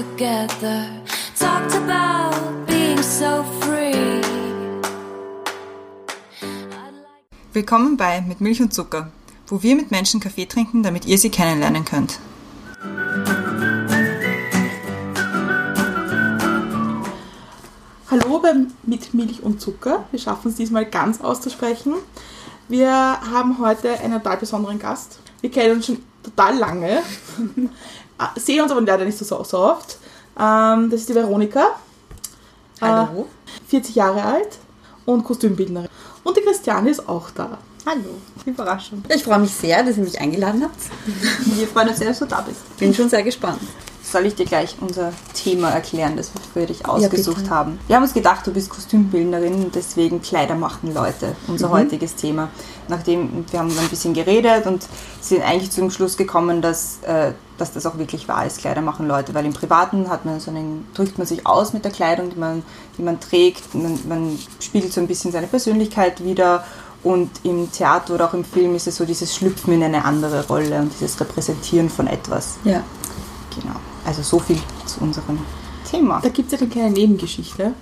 together. Talked about being so free. Willkommen bei Mit Milch und Zucker, wo wir mit Menschen Kaffee trinken, damit ihr sie kennenlernen könnt. Hallo beim Mit Milch und Zucker. Wir schaffen es diesmal ganz auszusprechen. Wir haben heute einen total besonderen Gast. Wir kennen uns schon total lange, sehen uns aber leider nicht so, so oft. Ähm, das ist die Veronika. Hallo. Äh, 40 Jahre alt und Kostümbildnerin. Und die Christiane ist auch da. Hallo. Überraschung. Ich freue mich sehr, dass ihr mich eingeladen habt. Wir freuen uns sehr, dass du da bist. Bin schon sehr gespannt. Soll ich dir gleich unser Thema erklären, das wir für dich ausgesucht bitte. haben? Wir haben uns gedacht, du bist Kostümbildnerin, deswegen Kleider machen Leute, unser Mhm. heutiges Thema. Nachdem wir haben ein bisschen geredet und sind eigentlich zum Schluss gekommen, dass, äh, dass das auch wirklich wahr ist, Kleider machen Leute, weil im Privaten hat man so einen, drückt man sich aus mit der Kleidung, die man, die man trägt, man, man spiegelt so ein bisschen seine Persönlichkeit wieder und im Theater oder auch im Film ist es so dieses Schlüpfen in eine andere Rolle und dieses Repräsentieren von etwas. Ja. Genau. Also so viel zu unserem Thema. Da gibt es ja eine kleine Nebengeschichte.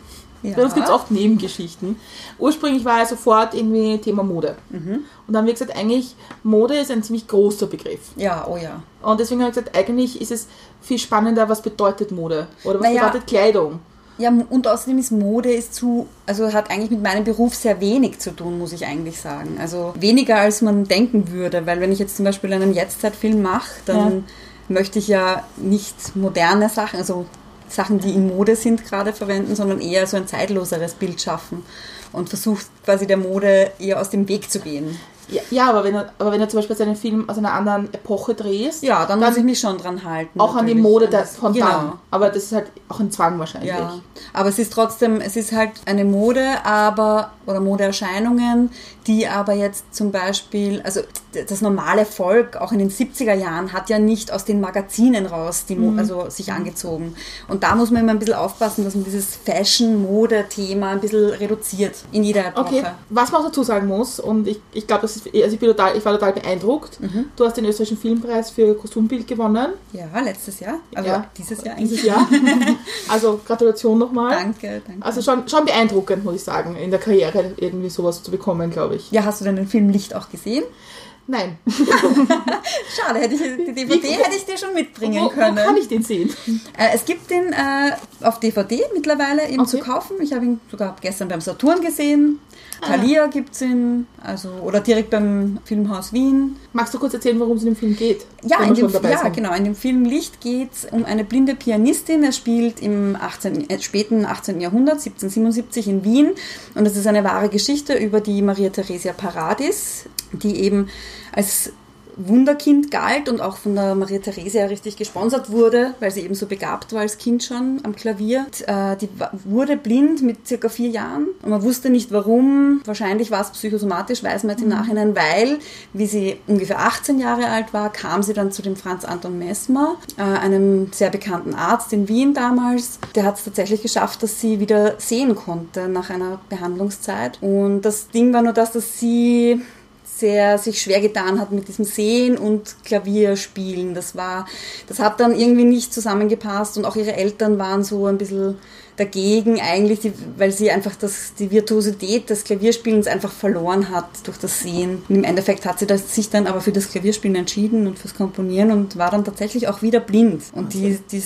ja. Bei uns gibt es oft Nebengeschichten. Ursprünglich war ja sofort irgendwie Thema Mode. Und dann haben wir gesagt, eigentlich Mode ist ein ziemlich großer Begriff. Ja, oh ja. Und deswegen haben wir gesagt, eigentlich ist es viel spannender, was bedeutet Mode? Oder was Naja. bedeutet Kleidung? Ja, und außerdem ist Mode ist zu, also hat eigentlich mit meinem Beruf sehr wenig zu tun, muss ich eigentlich sagen. Also weniger als man denken würde, weil wenn ich jetzt zum Beispiel einen Jetztzeitfilm mache, dann möchte ich ja nicht moderne Sachen, also Sachen, die in Mode sind, gerade verwenden, sondern eher so ein zeitloseres Bild schaffen und versucht quasi der Mode eher aus dem Weg zu gehen. Ja, ja aber, wenn du, aber wenn du zum Beispiel seinen Film aus einer anderen Epoche drehst, Ja, dann, Dann muss ich mich schon dran halten. auch an die natürlich. Mode das- von genau. dann. Aber das ist halt auch ein Zwang wahrscheinlich. Ja, aber es ist trotzdem, es ist halt eine Mode, aber, oder Modeerscheinungen, die aber jetzt zum Beispiel, also das normale Volk, auch in den 70er Jahren, hat ja nicht aus den Magazinen raus, die Mo also sich angezogen. Und da muss man immer ein bisschen aufpassen, dass man dieses Fashion-Mode-Thema ein bisschen reduziert in jeder Epoche. Okay, was man auch dazu sagen muss, und ich, ich glaube, also ich, bin total, ich war total beeindruckt. Mhm. Du hast den österreichischen Filmpreis für Kostümbild gewonnen. Ja, letztes Jahr. Also Ja. dieses Jahr eigentlich. Dieses Jahr. also Gratulation nochmal. Danke, danke. Also schon, schon beeindruckend, muss ich sagen, in der Karriere irgendwie sowas zu bekommen, glaube ich. ja, hast du denn den Film Licht auch gesehen? Nein. Schade, hätte ich, die DVD hätte ich dir schon mitbringen Wo, wo können. kann ich den sehen? Äh, es gibt den äh, auf DVD mittlerweile eben Okay. zu kaufen. Ich habe ihn sogar gestern beim Saturn gesehen. Ah. Thalia gibt es ihn, also, oder direkt beim Filmhaus Wien. Magst du kurz erzählen, worum es in dem Film geht? Ja, in dem, ja sind? genau. In dem Film Licht geht es um eine blinde Pianistin. Er spielt im 18, äh, späten 18. Jahrhundert, 1777 in Wien. Und es ist eine wahre Geschichte über die Maria Theresia Paradis, die eben als Wunderkind galt und auch von der Maria Theresia richtig gesponsert wurde, weil sie eben so begabt war als Kind schon am Klavier. Äh, die wurde blind mit circa vier Jahren und man wusste nicht warum. Wahrscheinlich war es psychosomatisch, weiß man jetzt im Nachhinein, weil, wie sie ungefähr 18 Jahre alt war, kam sie dann zu dem Franz Anton Messmer, äh, einem sehr bekannten Arzt in Wien damals. Der hat es tatsächlich geschafft, dass sie wieder sehen konnte nach einer Behandlungszeit. Und das Ding war nur das, dass sie sehr sich schwer getan hat mit diesem Sehen und Klavierspielen. Das war, das hat dann irgendwie nicht zusammengepasst und auch ihre Eltern waren so ein bisschen dagegen eigentlich, die, weil sie einfach das, die Virtuosität des Klavierspielens einfach verloren hat durch das Sehen. Und im Endeffekt hat sie das, sich dann aber für das Klavierspielen entschieden und fürs Komponieren und war dann tatsächlich auch wieder blind. Und die, die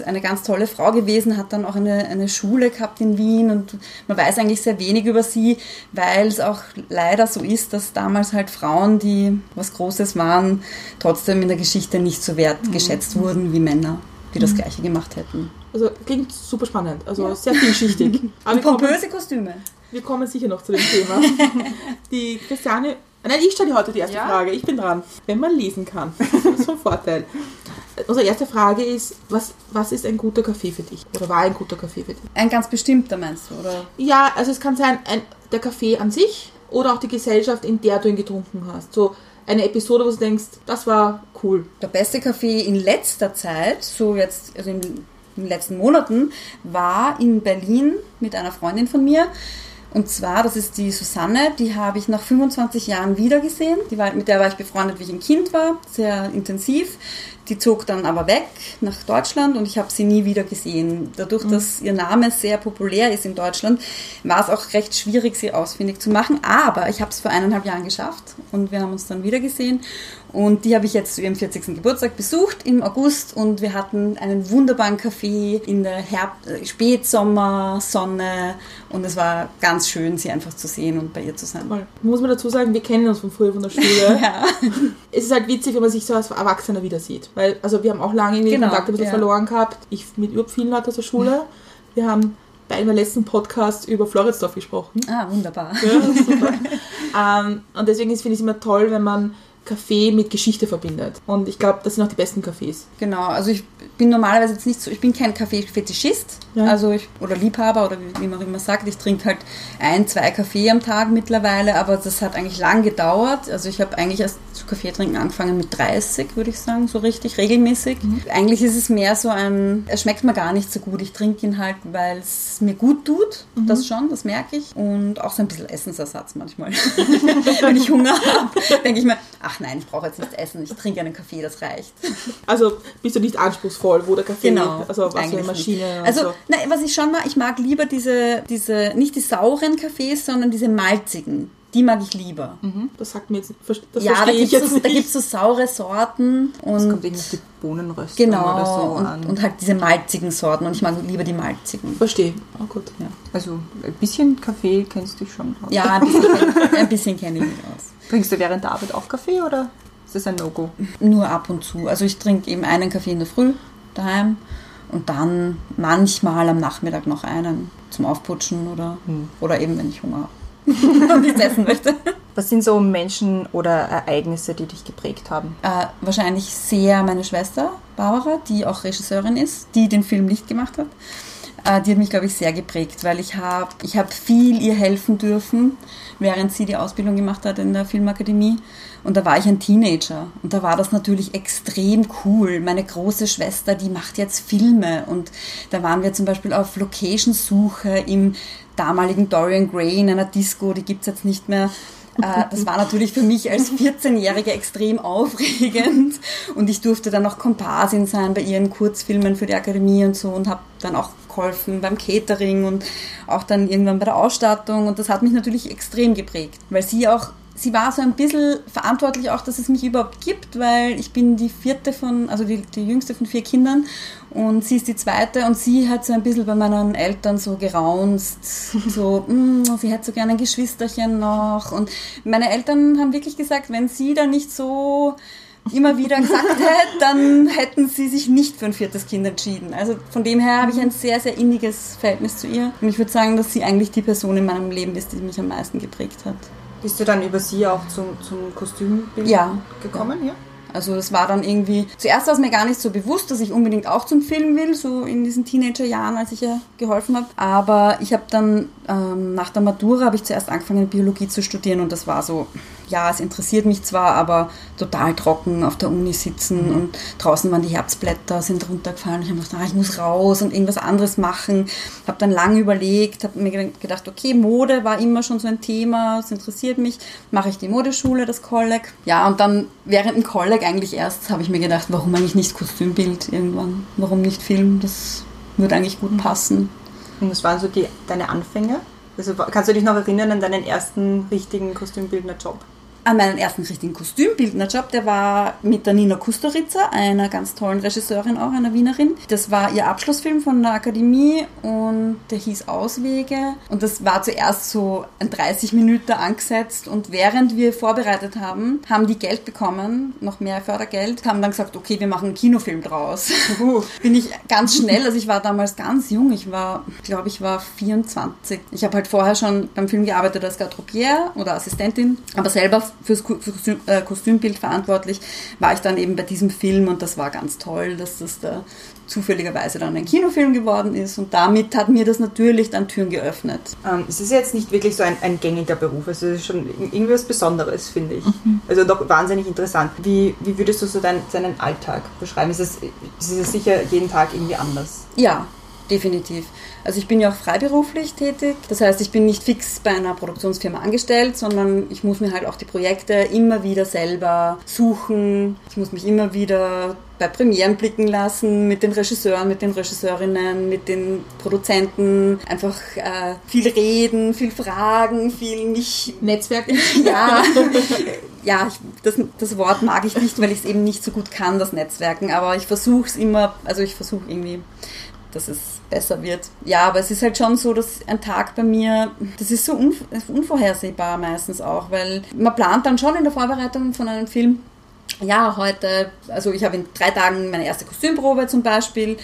ist eine ganz tolle Frau gewesen, hat dann auch eine, eine Schule gehabt in Wien und man weiß eigentlich sehr wenig über sie, weil es auch leider so ist, dass damals halt Frauen, die was Großes waren, trotzdem in der Geschichte nicht so wertgeschätzt wurden wie Männer, die das Gleiche gemacht hätten. Also klingt super spannend, also sehr vielschichtig. Aber pompöse Kostüme. wir kommen sicher noch zu dem Thema. Die Christiane, nein, ich stelle heute die erste Ja. Frage. Ich bin dran. Wenn man lesen kann, das ist ein Vorteil. Unsere erste Frage ist, was, was ist ein guter Kaffee für dich? Oder war ein guter Kaffee für dich? Ein ganz bestimmter meinst du, oder? Ja, also es kann sein, ein, der Kaffee an sich oder auch die Gesellschaft, in der du ihn getrunken hast. So eine Episode, wo du denkst, das war cool. Der beste Kaffee in letzter Zeit, so jetzt, also in, in den letzten Monaten, war in Berlin mit einer Freundin von mir. Und zwar, das ist die Susanne, die habe ich nach 25 Jahren wiedergesehen. Die war, mit der war ich befreundet, wie ich ein Kind war, sehr intensiv. Die zog dann aber weg nach Deutschland und ich habe sie nie wieder gesehen. Dadurch, dass ihr Name sehr populär ist in Deutschland, war es auch recht schwierig, sie ausfindig zu machen. Aber ich habe es vor eineinhalb Jahren geschafft und wir haben uns dann wieder gesehen. Und die habe ich jetzt zu ihrem 40. Geburtstag besucht im August und wir hatten einen wunderbaren Kaffee in der Herb äh, Spätsommersonne und es war ganz schön, sie einfach zu sehen und bei ihr zu sein. Voll. Muss man dazu sagen, wir kennen uns von früher von der Schule. Ja. Es ist halt witzig, wenn man sich so als Erwachsener wieder sieht. Weil, also wir haben auch lange irgendwie den Genau, Kontakt ein bisschen ja. verloren gehabt. Ich mit überhaupt vielen Leuten aus der Schule. Wir haben bei einem letzten Podcast über Floridsdorf gesprochen. Ah, wunderbar. Ja, super. ähm, und deswegen finde ich es immer toll, wenn man Kaffee mit Geschichte verbindet. Und ich glaube, das sind auch die besten Cafés. Genau, also ich bin normalerweise jetzt nicht so, ich bin kein Kaffee-Fetischist, Ja. also ich, oder Liebhaber oder wie, man immer sagt, ich trinke halt ein, zwei Kaffee am Tag mittlerweile, aber das hat eigentlich lang gedauert. Also ich habe eigentlich erst zu Kaffee trinken angefangen mit 30, würde ich sagen, so richtig regelmäßig. Eigentlich ist es mehr so ein, es schmeckt mir gar nicht so gut. Ich trinke ihn halt, weil es mir gut tut, das schon, das merke ich. Und auch so ein bisschen Essensersatz manchmal. Wenn ich Hunger habe, denke ich mir, ach nein, ich brauche jetzt nichts essen, ich trinke einen Kaffee, das reicht. Also bist du nicht anspruchsvoll, wo der Kaffee Genau. Also was für eine Maschine Also, so. Nein, was ich schon mag, ich mag lieber diese, diese, nicht die sauren Kaffees, sondern diese malzigen. Die mag ich lieber. Das sagt mir jetzt, das ja, da gibt es jetzt so, da nicht. gibt's so saure Sorten Es und kommt irgendwie auf die Bohnenröstung genau oder so und, an. und halt diese malzigen Sorten und ich mag lieber die malzigen. Verstehe. Oh gut. Ja, also ein bisschen Kaffee kennst du dich schon aus. ja ein bisschen, ein bisschen kenne ich mich aus. Trinkst du während der Arbeit auch Kaffee oder ist das ein No-Go? Nur ab und zu. Also ich trinke eben einen Kaffee in der Früh daheim und dann manchmal am Nachmittag noch einen zum Aufputschen oder, oder eben wenn ich Hunger habe und nichts essen möchte. Was sind so Menschen oder Ereignisse, die dich geprägt haben? Äh, wahrscheinlich sehr meine Schwester Barbara, die auch Regisseurin ist, die den Film nicht gemacht hat. Äh, die hat mich, glaube ich, sehr geprägt, weil ich habe ich hab viel ihr helfen dürfen, während sie die Ausbildung gemacht hat in der Filmakademie. Und da war ich ein Teenager. Und da war das natürlich extrem cool. Meine große Schwester, die macht jetzt Filme. Und da waren wir zum Beispiel auf Location-Suche im damaligen Dorian Gray in einer Disco, die gibt's jetzt nicht mehr. Äh, Das war natürlich für mich als 14-Jährige extrem aufregend und ich durfte dann noch Komparsin sein bei ihren Kurzfilmen für die Akademie und so und habe dann auch geholfen beim Catering und auch dann irgendwann bei der Ausstattung. Und das hat mich natürlich extrem geprägt, weil sie auch Sie war so ein bisschen verantwortlich auch, dass es mich überhaupt gibt, weil ich bin die vierte von, also die, die jüngste von vier Kindern und sie ist die zweite und sie hat so ein bisschen bei meinen Eltern so geraunzt, so, "Mm, sie hätte so gerne ein Geschwisterchen noch. Und meine Eltern haben wirklich gesagt, wenn sie da nicht so immer wieder gesagt hätte, dann hätten sie sich nicht für ein viertes Kind entschieden. Also von dem her habe ich ein sehr, sehr inniges Verhältnis zu ihr und ich würde sagen, dass sie eigentlich die Person in meinem Leben ist, die mich am meisten geprägt hat. Bist du dann über sie auch zum, zum Kostümbild Ja. gekommen? Ja. Also es war dann irgendwie, zuerst war es mir gar nicht so bewusst, dass ich unbedingt auch zum Film will, so in diesen Teenagerjahren, als ich ihr geholfen habe. Aber ich habe dann ähm, nach der Matura habe ich zuerst angefangen Biologie zu studieren und das war so, ja, es interessiert mich zwar, aber total trocken auf der Uni sitzen und draußen waren die Herbstblätter, sind runtergefallen. Ich habe gedacht, ah, ich muss raus und irgendwas anderes machen. Habe dann lange überlegt, habe mir gedacht, okay, Mode war immer schon so ein Thema, es interessiert mich. Mache ich die Modeschule, das Kolleg. Ja, und dann während dem Kolleg eigentlich erst habe ich mir gedacht, warum eigentlich nicht Kostümbild irgendwann? Warum nicht Film? Das würde eigentlich gut passen. Und was waren so die, deine Anfänge? Also kannst du dich noch erinnern an deinen ersten richtigen Kostümbildner-Job? An meinen ersten richtigen Kostümbildnerjob, der war mit der Nina Kustoritzer, einer ganz tollen Regisseurin auch, einer Wienerin. Das war ihr Abschlussfilm von der Akademie und der hieß Auswege. Und das war zuerst so ein 30 Minuten angesetzt und während wir vorbereitet haben, haben die Geld bekommen, noch mehr Fördergeld, haben dann gesagt, okay, wir machen einen Kinofilm draus. Bin ich ganz schnell, also ich war damals ganz jung, ich war, glaube ich, war 24. Ich habe halt vorher schon beim Film gearbeitet als Garderobiere oder Assistentin, aber selber fürs Ko- für Kostüm, äh, Kostümbild verantwortlich war ich dann eben bei diesem Film und das war ganz toll, dass das da zufälligerweise dann ein Kinofilm geworden ist und damit hat mir das natürlich dann Türen geöffnet. Ähm, es ist jetzt nicht wirklich so ein, ein gängiger Beruf, also es ist schon irgendwie was Besonderes, finde ich. Also doch wahnsinnig interessant. Wie, wie würdest du so dein, deinen Alltag beschreiben? Es ist, es ist sicher jeden Tag irgendwie anders. Ja, definitiv. Also ich bin ja auch freiberuflich tätig. Das heißt, ich bin nicht fix bei einer Produktionsfirma angestellt, sondern ich muss mir halt auch die Projekte immer wieder selber suchen. Ich muss mich immer wieder bei Premieren blicken lassen, mit den Regisseuren, mit den Regisseurinnen, mit den Produzenten. Einfach äh, viel reden, viel fragen, viel mich Netzwerken? ja, ja ich, das, das Wort mag ich nicht, weil ich es eben nicht so gut kann, das Netzwerken. Aber ich versuche es immer, also ich versuche irgendwie, dass es besser wird. Ja, aber es ist halt schon so, dass ein Tag bei mir, das ist so unv unvorhersehbar meistens auch, weil man plant dann schon in der Vorbereitung von einem Film, ja, heute, also ich habe in drei Tagen meine erste Kostümprobe zum Beispiel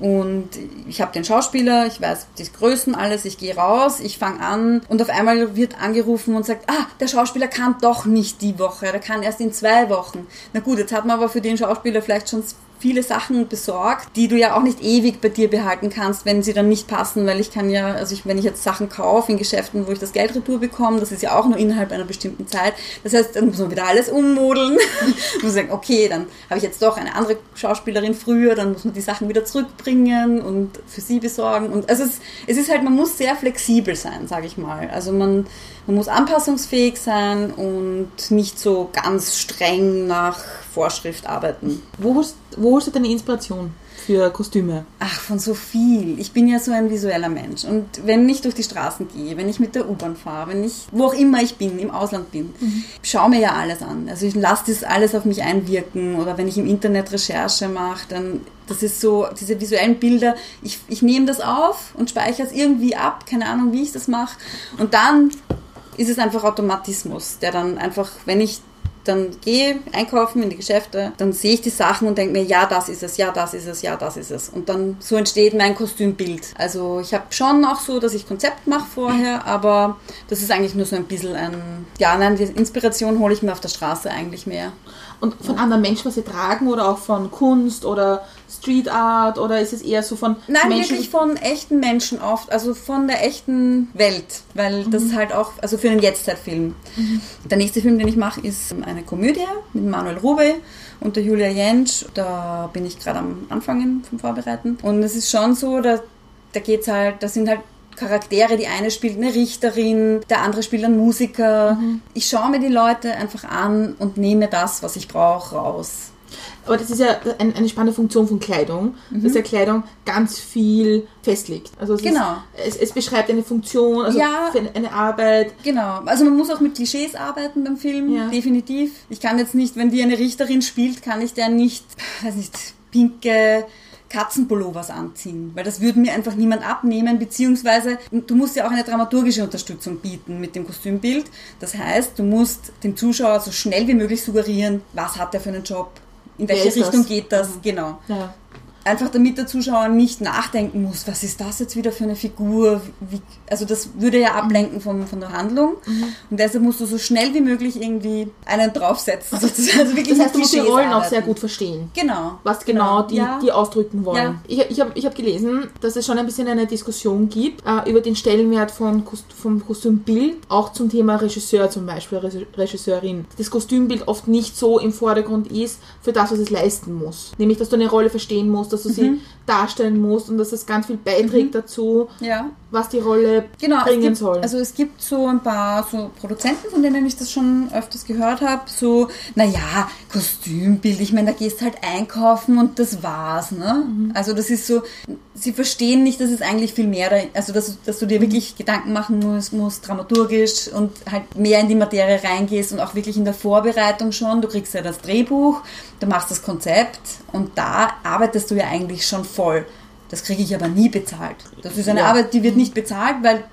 und ich habe den Schauspieler, ich weiß die Größen, alles, ich gehe raus, ich fange an und auf einmal wird angerufen und sagt, ah, der Schauspieler kann doch nicht die Woche, der kann erst in zwei Wochen. Na gut, jetzt hat man aber für den Schauspieler vielleicht schon viele Sachen besorgt, die du ja auch nicht ewig bei dir behalten kannst, wenn sie dann nicht passen, weil ich kann ja, also ich, wenn ich jetzt Sachen kaufe in Geschäften, wo ich das Geld retour bekomme, das ist ja auch nur innerhalb einer bestimmten Zeit. Das heißt, dann muss man wieder alles ummodeln. muss sagen, okay, dann habe ich jetzt doch eine andere Schauspielerin früher, dann muss man die Sachen wieder zurückbringen und für sie besorgen. Und also es, es ist halt, man muss sehr flexibel sein, sage ich mal. Also man, man muss anpassungsfähig sein und nicht so ganz streng nach Vorschrift arbeiten. Wo holst, wo holst du deine Inspiration für Kostüme? Ach, von so viel. Ich bin ja so ein visueller Mensch. Und wenn ich durch die Straßen gehe, wenn ich mit der U-Bahn fahre, wenn ich, wo auch immer ich bin, im Ausland bin, mhm. schaue mir ja alles an. Also ich lasse das alles auf mich einwirken. Oder wenn ich im Internet Recherche mache, dann das ist so, diese visuellen Bilder, ich, ich nehme das auf und speichere es irgendwie ab, keine Ahnung, wie ich das mache. Und dann ist es einfach Automatismus, der dann einfach, wenn ich dann gehe einkaufen in die Geschäfte, dann sehe ich die Sachen und denke mir, ja, das ist es, ja, das ist es, ja, das ist es. Und dann so entsteht mein Kostümbild. Also ich habe schon auch so, dass ich Konzept mache vorher, aber das ist eigentlich nur so ein bisschen ein, ja, nein, die Inspiration hole ich mir auf der Straße eigentlich mehr. Und von anderen Menschen, was sie tragen oder auch von Kunst oder Street Art oder ist es eher so von Nein, Menschen? wirklich von echten Menschen oft, also von der echten Welt, weil mhm. das halt auch, also für einen Jetztzeitfilm. Mhm. Der nächste Film, den ich mache, ist eine Komödie mit Manuel Rube und der Julia Jentsch. Da bin ich gerade am Anfangen vom Vorbereiten. Und es ist schon so, da, da geht's halt, da sind halt Charaktere. Die eine spielt eine Richterin, der andere spielt einen Musiker. Mhm. Ich schaue mir die Leute einfach an und nehme das, was ich brauche, raus. Aber das ist ja eine spannende Funktion von Kleidung, mhm. dass ja Kleidung ganz viel festlegt. Also es, genau. ist, es, es, beschreibt eine Funktion, also ja, eine Arbeit. Genau. Also man muss auch mit Klischees arbeiten beim Film, ja. definitiv. Ich kann jetzt nicht, wenn die eine Richterin spielt, kann ich der nicht, weiß nicht, pinke Katzenpullovers anziehen, weil das würde mir einfach niemand abnehmen, beziehungsweise du musst ja auch eine dramaturgische Unterstützung bieten mit dem Kostümbild. Das heißt, du musst dem Zuschauer so schnell wie möglich suggerieren, was hat er für einen Job, in welche Richtung das? geht das, mhm. genau. Ja. Einfach damit der Zuschauer nicht nachdenken muss, was ist das jetzt wieder für eine Figur? Wie, also das würde ja ablenken von, von der Handlung. Mhm. Und deshalb musst du so schnell wie möglich irgendwie einen draufsetzen. Sozusagen. Also wirklich das heißt, du musst die Rollen arbeiten. auch sehr gut verstehen. Genau. Was genau, genau. Die, ja. die ausdrücken wollen. Ja. Ich, ich habe ich hab gelesen, dass es schon ein bisschen eine Diskussion gibt äh, über den Stellenwert von vom Kostümbild, auch zum Thema Regisseur zum Beispiel, Regisseurin. Das Kostümbild oft nicht so im Vordergrund ist für das, was es leisten muss. Nämlich, dass du eine Rolle verstehen musst, dass du sie mhm. Darstellen musst und dass es ganz viel beiträgt mhm. dazu, ja. was die Rolle genau, bringen gibt, soll. Also es gibt so ein paar so Produzenten, von denen ich das schon öfters gehört habe, so, naja, Kostümbild, ich meine, da gehst halt einkaufen und das war's. Ne? Mhm. Also das ist so, sie verstehen nicht, dass es eigentlich viel mehr, da, also dass, dass du dir mhm. wirklich Gedanken machen musst, musst, dramaturgisch und halt mehr in die Materie reingehst und auch wirklich in der Vorbereitung schon. Du kriegst ja das Drehbuch, du machst das Konzept und da arbeitest du ja eigentlich schon voll. Das kriege ich aber nie bezahlt. Das ist eine ja. Arbeit, die wird nicht bezahlt, weil,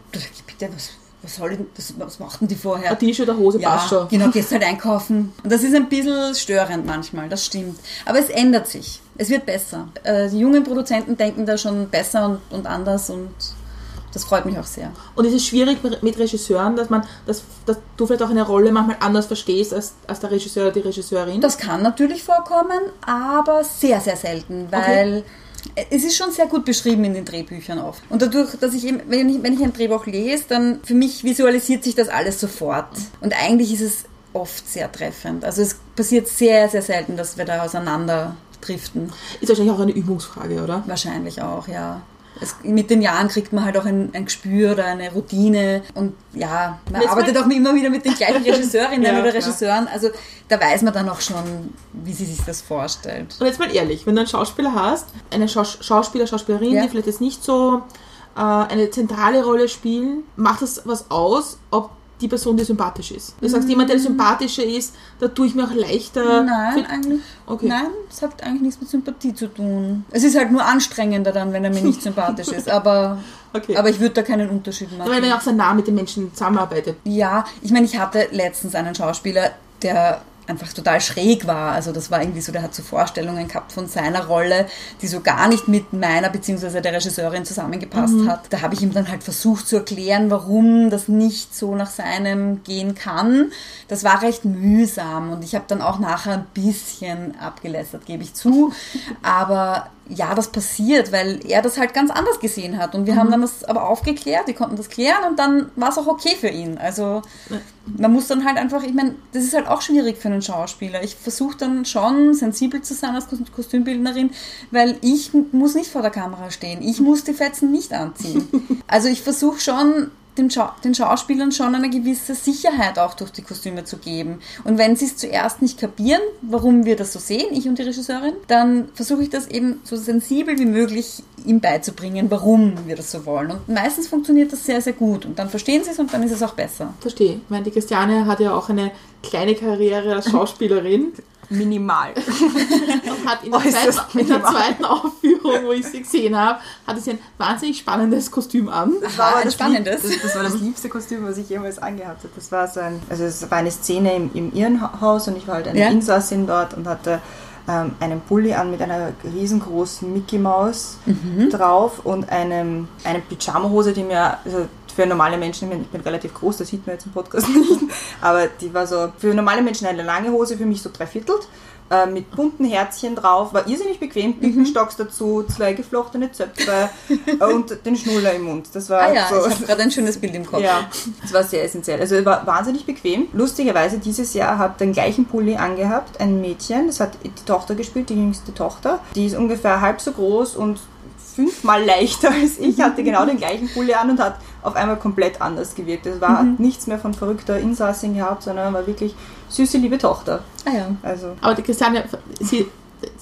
bitte, was, was soll denn, das, was machten die vorher? Ein T-Shirt, eine Hose, ja, passt schon. genau, gehst halt einkaufen. Und das ist ein bisschen störend manchmal, das stimmt. Aber es ändert sich. Es wird besser. Äh, die jungen Produzenten denken da schon besser und, und anders und das freut mich auch sehr. Und es ist schwierig mit Regisseuren, dass man, dass, dass du vielleicht auch eine Rolle manchmal anders verstehst als, als der Regisseur oder die Regisseurin? Das kann natürlich vorkommen, aber sehr, sehr selten, weil okay. Es ist schon sehr gut beschrieben in den Drehbüchern oft. Und dadurch, dass ich eben, wenn ich, wenn ich ein Drehbuch lese, dann für mich visualisiert sich das alles sofort. Und eigentlich ist es oft sehr treffend. Also es passiert sehr, sehr selten, dass wir da auseinander driften. Ist wahrscheinlich auch eine Übungsfrage, oder? Wahrscheinlich auch, ja. Es, mit den Jahren kriegt man halt auch ein, ein Gespür oder eine Routine und ja, man Jetzt arbeitet auch immer wieder mit den gleichen Regisseurinnen Ja, oder. Regisseuren. Also da weiß man dann auch schon, wie sie sich das vorstellt. Und jetzt mal ehrlich, wenn du einen Schauspieler hast, eine Schaus Schauspieler, Schauspielerin, Ja. die vielleicht jetzt nicht so äh, eine zentrale Rolle spielen, macht das was aus, ob die Person dir sympathisch ist? Du sagst, jemand, der sympathischer ist, da tue ich mir auch leichter. Nein, eigentlich. Okay. Nein, es hat eigentlich nichts mit Sympathie zu tun. Es ist halt nur anstrengender dann, wenn er mir nicht sympathisch ist. Aber, Okay. aber ich würde da keinen Unterschied machen. Weil man auch sehr nah mit den Menschen zusammenarbeitet. Ja, ich meine, ich hatte letztens einen Schauspieler, der einfach total schräg war. Also das war irgendwie so, der hat so Vorstellungen gehabt von seiner Rolle, die so gar nicht mit meiner bzw. der Regisseurin zusammengepasst hat. Da habe ich ihm dann halt versucht zu erklären, warum das nicht so nach seinem gehen kann. Das war recht mühsam und ich habe dann auch nachher ein bisschen abgelästert, gebe ich zu. Aber ja, das passiert, weil er das halt ganz anders gesehen hat. Und wir haben dann das aber aufgeklärt, die konnten das klären und dann war es auch okay für ihn. Also man muss dann halt einfach, ich meine, das ist halt auch schwierig für einen Schauspieler. Ich versuche dann schon sensibel zu sein als Kos- Kostümbildnerin, weil ich muss nicht vor der Kamera stehen. Ich muss die Fetzen nicht anziehen. Also ich versuche schon dem Schau den Schauspielern schon eine gewisse Sicherheit auch durch die Kostüme zu geben. Und wenn sie es zuerst nicht kapieren, warum wir das so sehen, ich und die Regisseurin, dann versuche ich das eben so sensibel wie möglich ihm beizubringen, warum wir das so wollen. Und meistens funktioniert das sehr, sehr gut. Und dann verstehen sie es und dann ist es auch besser. Verstehe. Ich meine, die Christiane hat ja auch eine kleine Karriere als Schauspielerin Minimal. und hat in der, zweiten, in der zweiten Aufführung, wo ich sie gesehen habe, hatte sie ein wahnsinnig spannendes Kostüm an. Das Aha, aber das spannendes. Lieb- Das, das war das liebste Kostüm, was ich jemals angehabt habe. Das war so ein, also es war eine Szene im, im Irrenhaus und ich war halt eine Ja. Insassin dort und hatte ähm, einen Pulli an mit einer riesengroßen Mickey Maus Mhm. drauf und einem, eine Pyjama-Hose, die mir also für normale Menschen, ich bin, relativ groß, das sieht man jetzt im Podcast nicht, aber die war so für normale Menschen eine lange Hose, für mich so dreiviertelt. äh, Mit bunten Herzchen drauf, war irrsinnig bequem, Mhm. Birkenstocks dazu, zwei geflochtene Zöpfe und den Schnuller im Mund. Das war Ah ja, so. ich habe gerade ein schönes Bild im Kopf. Ja, das war sehr essentiell. Also war wahnsinnig bequem. Lustigerweise, dieses Jahr hat den gleichen Pulli angehabt, ein Mädchen, das hat die Tochter gespielt, die jüngste Tochter. Die ist ungefähr halb so groß und fünfmal leichter als ich, hatte genau den gleichen Pulli an und hat auf einmal komplett anders gewirkt. Es war hat nichts mehr von verrückter Insassin gehabt, sondern war wirklich süße, liebe Tochter. Ah ja. Also Aber die Christiane, sie,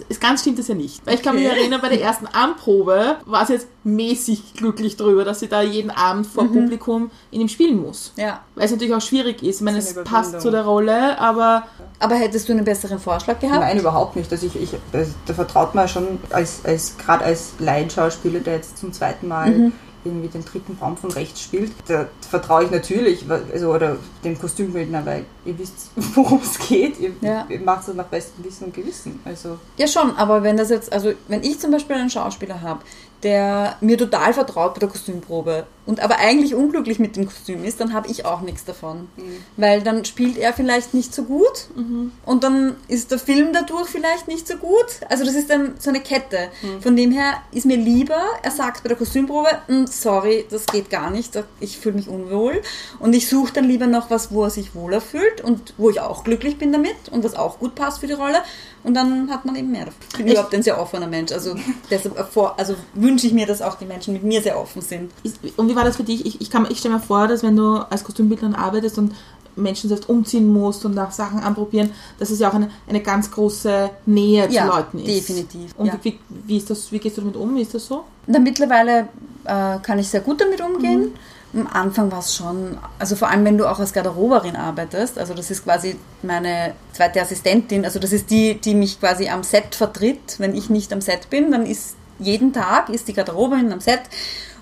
ist ganz stimmt das ja nicht. Weil ich kann mich Okay. erinnern, bei der ersten Anprobe war sie jetzt mäßig glücklich drüber, dass sie da jeden Abend vor Mhm. Publikum in ihm spielen muss. Ja. Weil es natürlich auch schwierig ist. Ich meine, es passt zu der Rolle, aber Aber hättest du einen besseren Vorschlag gehabt? Nein, überhaupt nicht. Also ich, ich, also da vertraut man schon als, als gerade als Laienschauspieler, der jetzt zum zweiten Mal Mhm. Irgendwie den dritten Baum von rechts spielt, da vertraue ich natürlich, also oder dem Kostümbildner, weil ihr wisst, worum es geht. Ihr, Ja. ihr macht es nach bestem Wissen und Gewissen. Also Ja, schon, aber wenn das jetzt, also wenn ich zum Beispiel einen Schauspieler habe, der mir total vertraut bei der Kostümprobe und aber eigentlich unglücklich mit dem Kostüm ist, dann habe ich auch nichts davon. Weil dann spielt er vielleicht nicht so gut und dann ist der Film dadurch vielleicht nicht so gut. Also das ist dann so eine Kette. Von dem her ist mir lieber, er sagt bei der Kostümprobe, "Mm, sorry, das geht gar nicht, ich fühle mich unwohl. Und ich suche dann lieber noch was, wo er sich wohler fühlt und wo ich auch glücklich bin damit und was auch gut passt für die Rolle. Und dann hat man eben mehr davon. Ich bin überhaupt ein sehr offener Mensch. Also deshalb erfor- also wünsche ich mir, dass auch die Menschen mit mir sehr offen sind. und wie war das für dich? Ich, ich, kann- ich stelle mir vor, dass wenn du als Kostümbildnerin arbeitest und Menschen selbst umziehen musst und auch Sachen anprobieren, dass es ja auch eine, eine ganz große Nähe Ja, zu Leuten ist. definitiv, Und ja. wie, wie, ist das, wie gehst du damit um? Wie ist das so? Na, mittlerweile äh, kann ich sehr gut damit umgehen. Am Anfang war es schon, also vor allem wenn du auch als Garderoberin arbeitest, also das ist quasi meine zweite Assistentin, also das ist die, die mich quasi am Set vertritt. Wenn ich nicht am Set bin, dann ist jeden Tag ist die Garderoberin am Set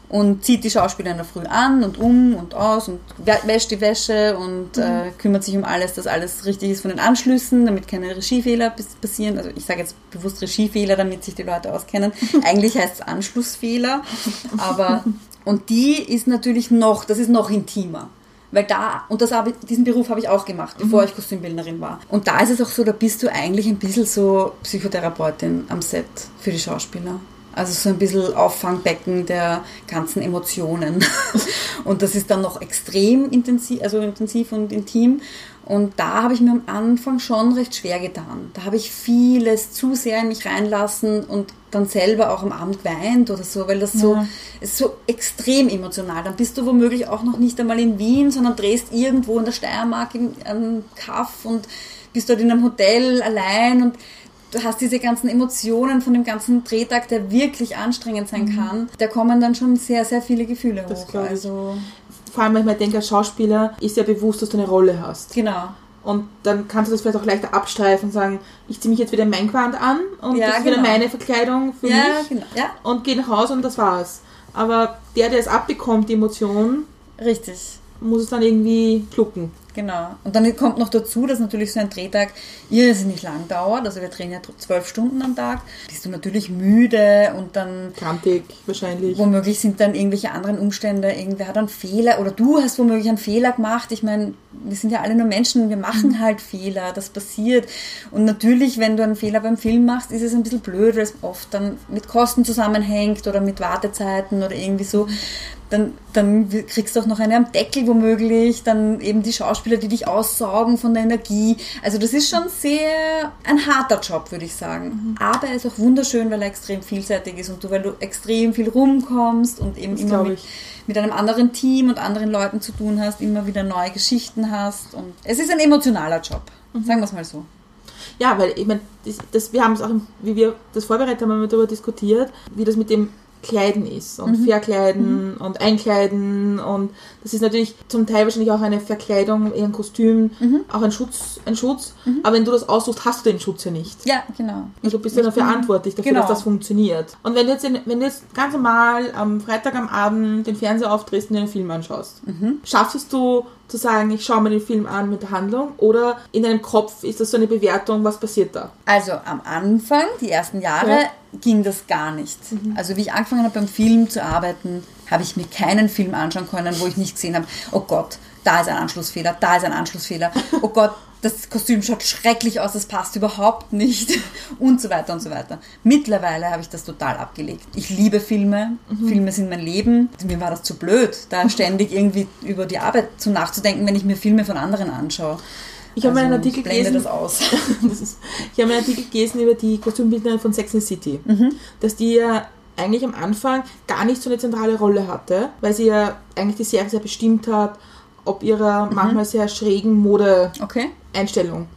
und zieht die Schauspieler in der Früh an und um und aus und wä- wäscht die Wäsche und äh, kümmert sich um alles, dass alles richtig ist von den Anschlüssen, damit keine Regiefehler passieren. Also ich sage jetzt bewusst Regiefehler, damit sich die Leute auskennen. Eigentlich heißt es Anschlussfehler, aber und die ist natürlich noch, das ist noch intimer. Weil da, und das habe ich, diesen Beruf habe ich auch gemacht, bevor ich Kostümbildnerin war. Und da ist es auch so, da bist du eigentlich ein bisschen so Psychotherapeutin am Set für die Schauspieler. Also so ein bisschen Auffangbecken der ganzen Emotionen. Und das ist dann noch extrem intensiv, also intensiv und intim. Und da habe ich mir am Anfang schon recht schwer getan. Da habe ich vieles zu sehr in mich reinlassen und dann selber auch am Abend geweint oder so, weil das so, Ja. ist so extrem emotional. Dann bist du womöglich auch noch nicht einmal in Wien, sondern drehst irgendwo in der Steiermark im, Kaff und bist dort in einem Hotel allein und du hast diese ganzen Emotionen von dem ganzen Drehtag, der wirklich anstrengend sein kann. Da kommen dann schon sehr, sehr viele Gefühle Das hoch. Also, Vor allem, wenn ich mir denke, als Schauspieler ist ja bewusst, dass du eine Rolle hast. genau. Und dann kannst du das vielleicht auch leichter abstreifen und sagen, ich ziehe mich jetzt wieder in mein Gewand an und Ja, das ist wieder genau. meine Verkleidung für Ja, mich genau. Ja, und gehe nach Hause und das war's. Aber der, der es abbekommt, die Emotion, richtig. muss es dann irgendwie schlucken. Genau. Und dann kommt noch dazu, dass natürlich so ein Drehtag irrsinnig lang dauert. Also wir drehen ja zwölf Stunden am Tag. Bist du natürlich müde und dann Kantig wahrscheinlich. womöglich sind dann irgendwelche anderen Umstände, irgendwer hat einen Fehler oder du hast womöglich einen Fehler gemacht. Ich meine, wir sind ja alle nur Menschen, wir machen halt Fehler, das passiert. Und natürlich, wenn du einen Fehler beim Film machst, ist es ein bisschen blöd, weil es oft dann mit Kosten zusammenhängt oder mit Wartezeiten oder irgendwie so. Dann, dann kriegst du auch noch eine am Deckel womöglich, dann eben die Schauspieler, die dich aussaugen von der Energie. Also das ist schon sehr ein harter Job, würde ich sagen. Aber er ist auch wunderschön, weil er extrem vielseitig ist und du, weil du extrem viel rumkommst und eben Das immer mit, mit einem anderen Team und anderen Leuten zu tun hast, immer wieder neue Geschichten hast. Und es ist ein emotionaler Job, sagen wir es mal so. Ja, weil ich meine, das, das, wir haben es auch, wie wir das vorbereitet haben, haben wir darüber diskutiert, wie das mit dem Kleiden ist und Verkleiden und Einkleiden und das ist natürlich zum Teil wahrscheinlich auch eine Verkleidung, eher ein Kostüm, auch ein Schutz, ein Schutz. Aber wenn du das aussuchst, hast du den Schutz ja nicht. Ja, genau. Also du bist ja dann verantwortlich dafür, Genau. dass das funktioniert. Und wenn du jetzt, in, wenn du jetzt ganz normal am Freitag am Abend den Fernseher aufdrehst und dir einen Film anschaust, schaffst es du zu sagen, ich schaue mir den Film an mit der Handlung oder in deinem Kopf ist das so eine Bewertung, was passiert da? Also am Anfang, die ersten Jahre, ging das gar nicht. Also wie ich angefangen habe beim Film zu arbeiten, habe ich mir keinen Film anschauen können, wo ich nicht gesehen habe, oh Gott, da ist ein Anschlussfehler, da ist ein Anschlussfehler, oh Gott, das Kostüm schaut schrecklich aus, das passt überhaupt nicht und so weiter und so weiter. Mittlerweile habe ich das total abgelegt. Ich liebe Filme, Filme sind mein Leben. Mir war das zu blöd, da ständig irgendwie über die Arbeit zu nachzudenken, wenn ich mir Filme von anderen anschaue. Ich habe mal einen Also, Artikel gelesen. das aus. Das ist, ich habe einen Artikel gelesen über die Kostümbildnerin von Sex and City, Mhm. dass die ja eigentlich am Anfang gar nicht so eine zentrale Rolle hatte, weil sie ja eigentlich die Serie sehr bestimmt hat, ob ihrer Mhm. manchmal sehr schrägen Mode Okay. Einstellung.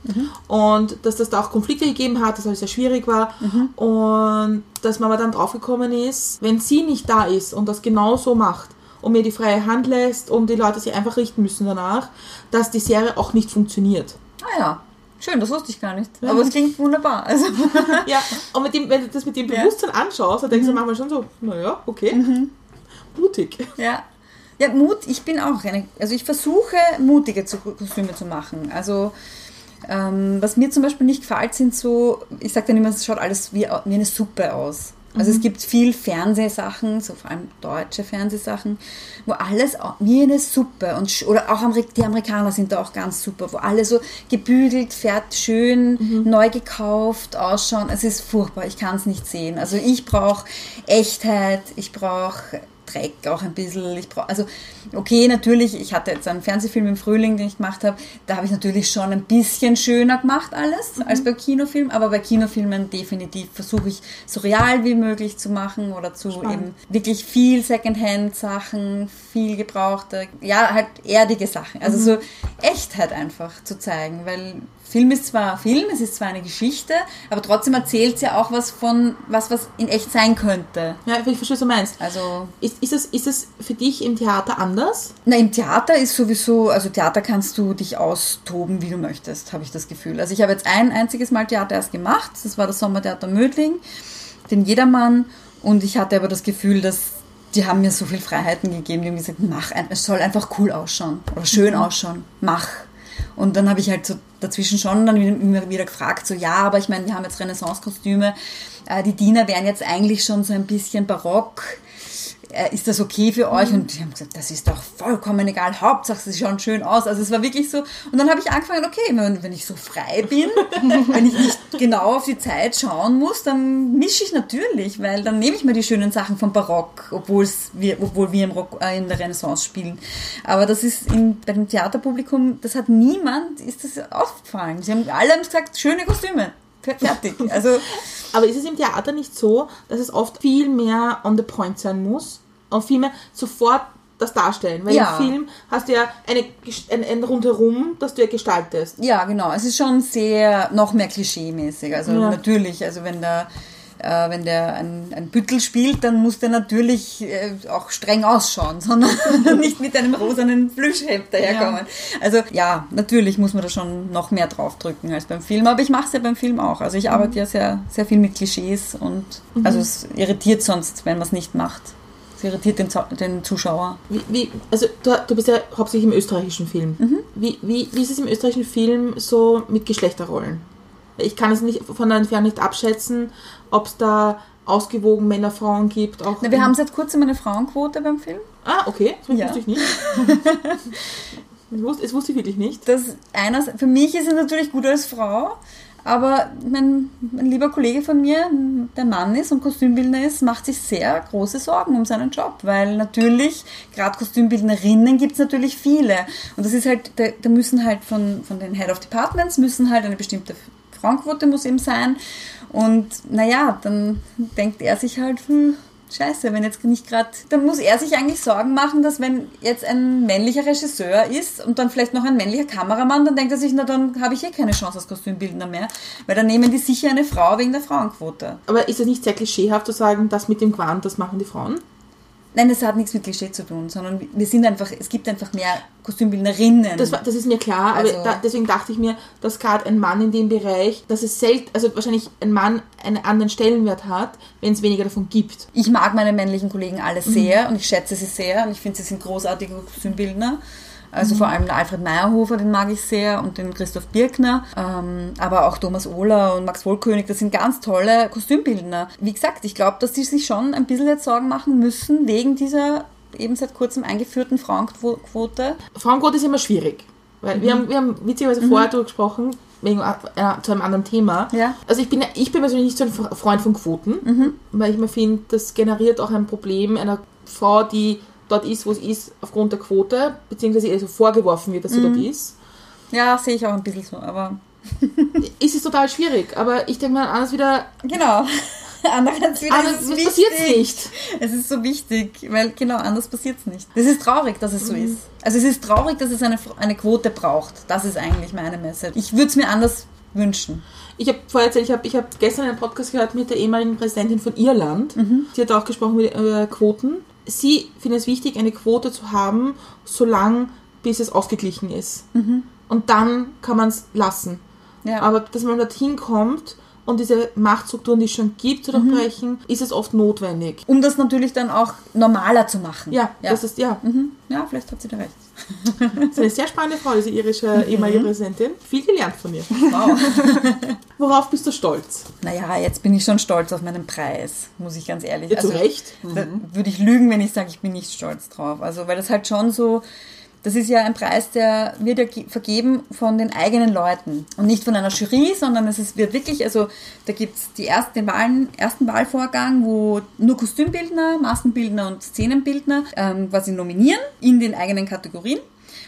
Und dass das da auch Konflikte gegeben hat, dass alles sehr schwierig war. Und dass man aber dann draufgekommen ist, wenn sie nicht da ist und das genau so macht und mir die freie Hand lässt und die Leute sich einfach richten müssen danach, dass die Serie auch nicht funktioniert. Ah ja, schön, das wusste ich gar nicht. Aber es klingt wunderbar. Also, Ja, und mit dem, wenn du das mit dem Ja. Bewusstsein anschaust, dann denkst du manchmal schon so, naja, okay, mutig. ja. Ja, Mut, ich bin auch eine, also ich versuche mutige Kostüme zu machen. Also ähm, was mir zum Beispiel nicht gefällt, sind so, ich sage dann immer, es schaut alles wie, wie eine Suppe aus. Also es gibt viel Fernsehsachen, so vor allem deutsche Fernsehsachen, wo alles wie eine Suppe und oder auch Amerik die Amerikaner sind da auch ganz super, wo alle so gebügelt, fährt schön, neu gekauft ausschauen. Es ist furchtbar, ich kann es nicht sehen. Also ich brauche Echtheit, ich brauche Dreck auch ein bisschen. Ich brauch, also, okay, natürlich, ich hatte jetzt einen Fernsehfilm im Frühling, den ich gemacht habe. Da habe ich natürlich schon ein bisschen schöner gemacht alles als bei Kinofilmen, aber bei Kinofilmen definitiv versuche ich so real wie möglich zu machen oder zu eben wirklich viel Secondhand-Sachen, viel gebrauchte, ja, halt erdige Sachen. Also so Echtheit einfach zu zeigen, weil Film ist zwar Film, es ist zwar eine Geschichte, aber trotzdem erzählt es ja auch was von was, was in echt sein könnte. Ja, ich verstehe, was du meinst. Also Ist, ist, es, ist es für dich im Theater anders? Na, im Theater ist sowieso, also Theater kannst du dich austoben, wie du möchtest, habe ich das Gefühl. Also ich habe jetzt ein einziges Mal Theater erst gemacht, das war das Sommertheater Mödling, den Jedermann, und ich hatte aber das Gefühl, dass die haben mir so viel Freiheiten gegeben, die haben gesagt, mach, es soll einfach cool ausschauen oder schön ausschauen, mach. Und dann habe ich halt so dazwischen schon dann immer wieder gefragt, so ja, aber ich meine, wir haben jetzt Renaissance-Kostüme, äh, die Diener wären jetzt eigentlich schon so ein bisschen barock äh, ist das okay für euch? Und die haben gesagt, das ist doch vollkommen egal, Hauptsache sie schauen schön aus. Also es war wirklich so. Und dann habe ich angefangen, okay, wenn, wenn ich so frei bin, wenn ich nicht genau auf die Zeit schauen muss, dann mische ich natürlich, weil dann nehme ich mir die schönen Sachen vom Barock, obwohl wir, obwohl wir im Rock, äh, in der Renaissance spielen. Aber das ist in, bei dem Theaterpublikum, das hat niemand, ist das aufgefallen. Sie haben alle haben gesagt, schöne Kostüme. Fertig. Also, Aber ist es im Theater nicht so, dass es oft viel mehr on the point sein muss und viel mehr sofort das darstellen? Weil Ja. im Film hast du ja eine, Gest- ein, ein Rundherum, das du ja gestaltest. Ja, genau. Es ist schon sehr noch mehr klischee-mäßig. Also Ja. natürlich, also wenn der äh, wenn der ein, ein Büttel spielt, dann muss der natürlich äh, auch streng ausschauen, sondern nicht mit einem rosanen Plüschhemd daherkommen. Also ja, natürlich muss man da schon noch mehr draufdrücken als beim Film, aber ich mache es ja beim Film auch. Also ich arbeite ja sehr, sehr viel mit Klischees und also es irritiert sonst, wenn man es nicht macht. Es irritiert den, den Zuschauer. Wie, wie, also du, du bist ja hauptsächlich im österreichischen Film. Mhm. Wie, wie, wie ist es im österreichischen Film so mit Geschlechterrollen? Ich kann es nicht von der Entfernung nicht abschätzen, ob es da ausgewogen Männer, Frauen gibt. Auch Na, wir haben seit kurzem eine Frauenquote beim Film. Ah, okay, das Ja. wusste ich nicht. das, wusste, das wusste ich wirklich nicht. das einer, für mich ist es natürlich gut als Frau, aber mein, mein lieber Kollege von mir, der Mann ist und Kostümbildner ist, macht sich sehr große Sorgen um seinen Job, weil natürlich, gerade Kostümbildnerinnen gibt es natürlich viele. Und das ist halt, da, da müssen halt von, von den Head of Departments müssen halt eine bestimmte Frauenquote muss eben sein. Und naja, dann denkt er sich halt, hm, Scheiße, wenn jetzt nicht gerade, dann muss er sich eigentlich Sorgen machen, dass wenn jetzt ein männlicher Regisseur ist und dann vielleicht noch ein männlicher Kameramann, dann denkt er sich, na dann habe ich eh keine Chance als Kostümbildner mehr, weil dann nehmen die sicher eine Frau wegen der Frauenquote. Aber ist es nicht sehr klischeehaft zu sagen, das mit dem Gewand, das machen die Frauen? Nein, das hat nichts mit Klischee zu tun, sondern wir sind einfach, es gibt einfach mehr Kostümbildnerinnen. Das, war, das ist mir klar, aber Also- da, deswegen dachte ich mir, dass gerade ein Mann in dem Bereich, dass es selten, also wahrscheinlich ein Mann einen anderen Stellenwert hat, wenn es weniger davon gibt. ich mag meine männlichen Kollegen alle sehr und ich schätze sie sehr und ich finde, sie sind großartige Kostümbildner. Also vor allem Alfred Meyerhofer, den mag ich sehr und den Christoph Birkner, ähm, aber auch Thomas Ohler und Max Wohlkönig, das sind ganz tolle Kostümbildner. Wie gesagt, ich glaube, dass die sich schon ein bisschen jetzt Sorgen machen müssen wegen dieser eben seit kurzem eingeführten Frauenquote. Frauenquote ist immer schwierig. Weil Mhm. wir, haben, wir haben witzigerweise vorher darüber gesprochen, wegen, äh, zu einem anderen Thema. Ja. Also ich bin, ich bin persönlich nicht so ein Fre- Freund von Quoten, Mhm. weil ich mir finde, das generiert auch ein Problem einer Frau, die dort ist, wo sie ist, aufgrund der Quote, beziehungsweise ihr so vorgeworfen wird, dass sie Mhm. dort ist. Ja, sehe ich auch ein bisschen so, aber Ist es total schwierig, aber ich denke mal anders wieder, genau. Andererseits wieder anders es passiert wichtig. nicht. Es ist so wichtig, weil genau anders passiert es nicht. Es ist traurig, dass es so ist. Also es ist traurig, dass es eine, eine Quote braucht. Das ist eigentlich meine Message. Ich würde es mir anders wünschen. Ich habe vorher erzählt, ich habe ich hab gestern einen Podcast gehört mit der ehemaligen Präsidentin von Irland. Sie hat auch gesprochen über Quoten. Sie findet es wichtig, eine Quote zu haben, solange bis es ausgeglichen ist. Und dann kann man es lassen. Ja. Aber dass man dorthin kommt und diese Machtstrukturen, die es schon gibt, zu durchbrechen, ist es oft notwendig. um das natürlich dann auch normaler zu machen. Ja, ja. das ist ja. mhm. ja vielleicht hat sie da recht. Das ist eine sehr spannende Frau, diese irische ehemalige Präsidentin. Viel gelernt von ihr. Wow. Worauf bist du stolz? naja, jetzt bin ich schon stolz auf meinen Preis, muss ich ganz ehrlich Ja, zu Recht. Da würde ich lügen, wenn ich sage, ich bin nicht stolz drauf. Also, weil das halt schon so, das ist ja ein Preis, der wird ja ge- vergeben von den eigenen Leuten und nicht von einer Jury, sondern es ist, wird wirklich, also da gibt es die ersten, den Wahlen, ersten Wahlvorgang, wo nur Kostümbildner, Maskenbildner und Szenenbildner ähm, quasi nominieren in den eigenen Kategorien.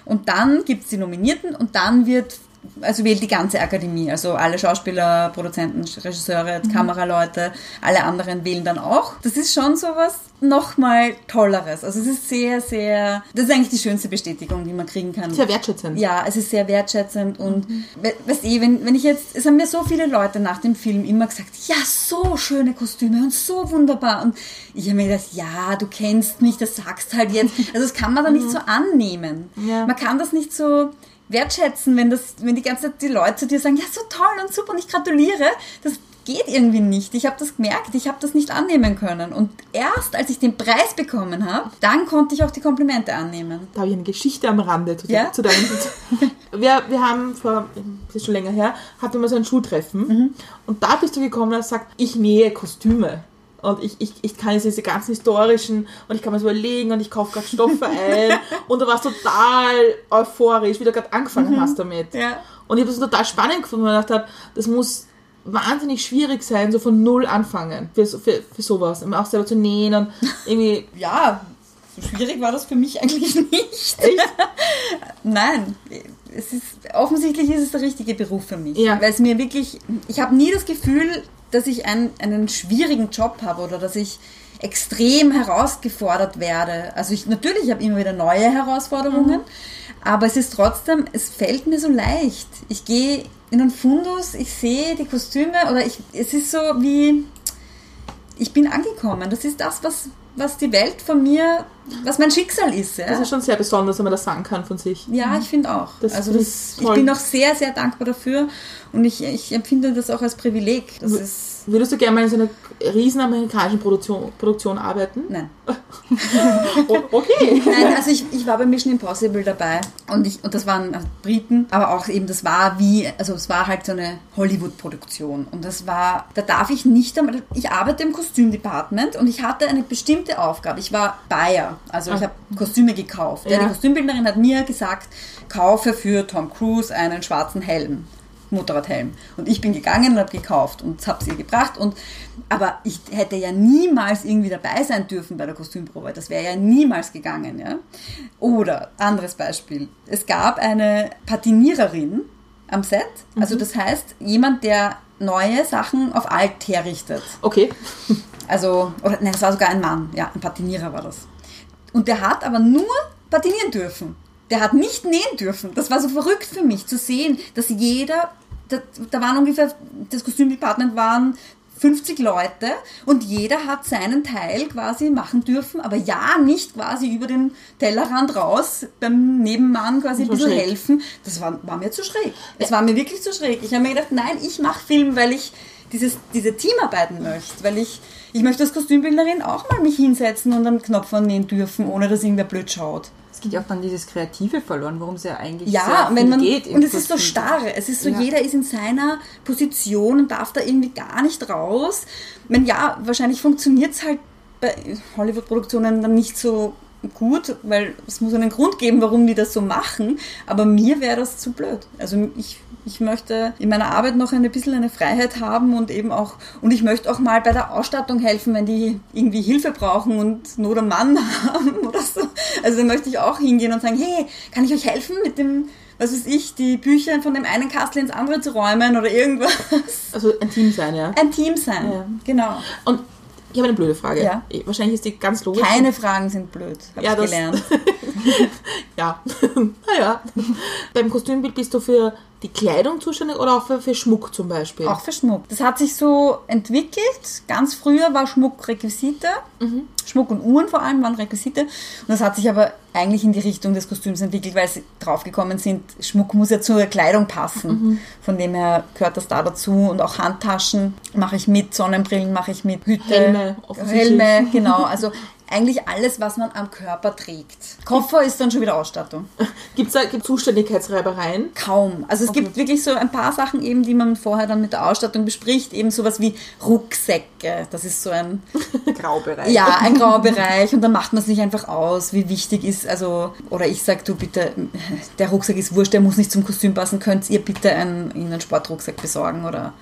Und dann gibt es die Nominierten und dann wird also wählt die ganze Akademie, also alle Schauspieler, Produzenten, Regisseure, Kameraleute, alle anderen wählen dann auch. Das ist schon so was nochmal Tolleres. Also es ist sehr, sehr, das ist eigentlich die schönste Bestätigung, die man kriegen kann. Sehr wertschätzend. Ja, es ist sehr wertschätzend und we weißt eh, wenn, wenn ich jetzt, es haben mir so viele Leute nach dem Film immer gesagt, ja, so schöne Kostüme und so wunderbar. Und ich habe mir gedacht, ja, du kennst mich, das sagst halt jetzt. Also das kann man dann nicht so annehmen. Ja. Man kann das nicht so wertschätzen, wenn das, wenn die ganze Zeit die Leute zu dir sagen, ja, so toll und super und ich gratuliere. Das geht irgendwie nicht. Ich habe das gemerkt, ich habe das nicht annehmen können. Und erst als ich den Preis bekommen habe, dann konnte ich auch die Komplimente annehmen. Da habe ich eine Geschichte am Rande zu, Ja? zu deinem. wir, wir haben vor, das ist schon länger her, hatten wir so ein Schultreffen und da bist du gekommen und hast gesagt, ich nähe Kostüme. Und ich, ich, ich kann jetzt diese ganzen historischen und ich kann mir so überlegen und ich kaufe gerade Stoffe ein und du warst total euphorisch, wie du gerade angefangen hast damit. Ja. Und ich habe das total spannend gefunden, weil ich gedacht habe, das muss wahnsinnig schwierig sein, so von null anfangen für, so- für, für sowas. Auch selber zu nähen und irgendwie. Ja, so schwierig war das für mich eigentlich nicht. Nein, es ist, offensichtlich ist es der richtige Beruf für mich. Ja. Weil es mir wirklich, ich habe nie das Gefühl, dass ich einen, einen schwierigen Job habe oder dass ich extrem herausgefordert werde. Also ich natürlich habe immer wieder neue Herausforderungen, aber es ist trotzdem, es fällt mir so leicht. Ich gehe in einen Fundus, ich sehe die Kostüme oder ich, es ist so wie, ich bin angekommen. Das ist das, was, was die Welt von mir, was mein Schicksal ist. Ja? Das ist schon sehr besonders, wenn man das sagen kann von sich. Ja, ich finde auch. Das also das, ich bin auch sehr, sehr dankbar dafür und ich, ich empfinde das auch als Privileg. Würdest du gerne mal in so einer riesen amerikanischen Produktion, Produktion arbeiten? nein. Okay. Nein, also ich, ich war bei Mission Impossible dabei und, ich, und das waren also Briten, aber auch eben, das war wie, also es war halt so eine Hollywood-Produktion und das war, da darf ich nicht einmal, ich arbeite im Kostümdepartment und ich hatte eine bestimmte Aufgabe. Ich war Buyer, also ich Ah. habe Kostüme gekauft. Ja. Die Kostümbildnerin hat mir gesagt, kaufe für Tom Cruise einen schwarzen Helm. Motorradhelm. Und ich bin gegangen und habe gekauft und habe sie ihr gebracht. Und, aber ich hätte ja niemals irgendwie dabei sein dürfen bei der Kostümprobe. Das wäre ja niemals gegangen. Ja? Oder, anderes Beispiel. Es gab eine Patiniererin am Set. Also das heißt, jemand, der neue Sachen auf alt herrichtet. Okay. Also, oder nein, es war sogar ein Mann, ja, ein Patinierer war das. Und der hat aber nur patinieren dürfen. Der hat nicht nähen dürfen. Das war so verrückt für mich zu sehen, dass jeder, da, da waren ungefähr, das Kostümdepartment waren 50 Leute und jeder hat seinen Teil quasi machen dürfen, aber ja nicht quasi über den Tellerrand raus beim Nebenmann quasi ein bisschen schräg. helfen. Das war, war mir zu schräg. Es war mir wirklich zu schräg. Ich habe mir gedacht, nein, ich mache Film, weil ich dieses, diese Teamarbeiten möchte, weil ich, ich möchte als Kostümbildnerin auch mal mich hinsetzen und einen Knopf annähen dürfen, ohne dass irgendwer blöd schaut. Geht ja auch dann dieses Kreative verloren, worum es ja eigentlich Ja, sehr wenn man, geht. und es ist so starr. Es ist so, Ja. jeder ist in seiner Position und darf da irgendwie gar nicht raus. Ich meine, ja, wahrscheinlich funktioniert es halt bei Hollywood-Produktionen dann nicht so gut, weil es muss einen Grund geben, warum die das so machen. Aber mir wäre das zu blöd. Also ich, ich möchte in meiner Arbeit noch ein bisschen eine Freiheit haben und eben auch, und ich möchte auch mal bei der Ausstattung helfen, wenn die irgendwie Hilfe brauchen und Not am Mann haben oder so. Also dann möchte ich auch hingehen und sagen, hey, kann ich euch helfen mit dem, was weiß ich, die Bücher von dem einen Kastel ins andere zu räumen oder irgendwas. Also ein Team sein, ja. Ein Team sein. Ja. Genau. Und ich habe eine blöde Frage. Ja. Wahrscheinlich ist die ganz logisch. Keine Fragen sind blöd, habe Ja, ich das- gelernt. Ja. naja. Beim Kostümbild bist du für die Kleidung zuständig oder auch für, für Schmuck zum Beispiel? Auch für Schmuck. Das hat sich so entwickelt. Ganz früher war Schmuck Requisite. Schmuck und Uhren vor allem waren Requisite. Und das hat sich aber eigentlich in die Richtung des Kostüms entwickelt, weil sie draufgekommen sind, Schmuck muss ja zur Kleidung passen. Von dem her gehört das da dazu. Und auch Handtaschen mache ich mit, Sonnenbrillen mache ich mit, Hüte, Helme. Helme, genau. Also eigentlich alles, was man am Körper trägt. Koffer ist dann schon wieder Ausstattung. Gibt es da gibt's Zuständigkeitsreibereien? Kaum. Also es gibt wirklich so ein paar Sachen eben, die man vorher dann mit der Ausstattung bespricht. Eben sowas wie Rucksäcke. Das ist so ein, Graubereich. ja, ein grauer Bereich. Und dann macht man sich einfach aus, wie wichtig ist, also, oder ich sag, du bitte, der Rucksack ist wurscht, der muss nicht zum Kostüm passen. Könnt ihr bitte einen, einen Sportrucksack besorgen oder,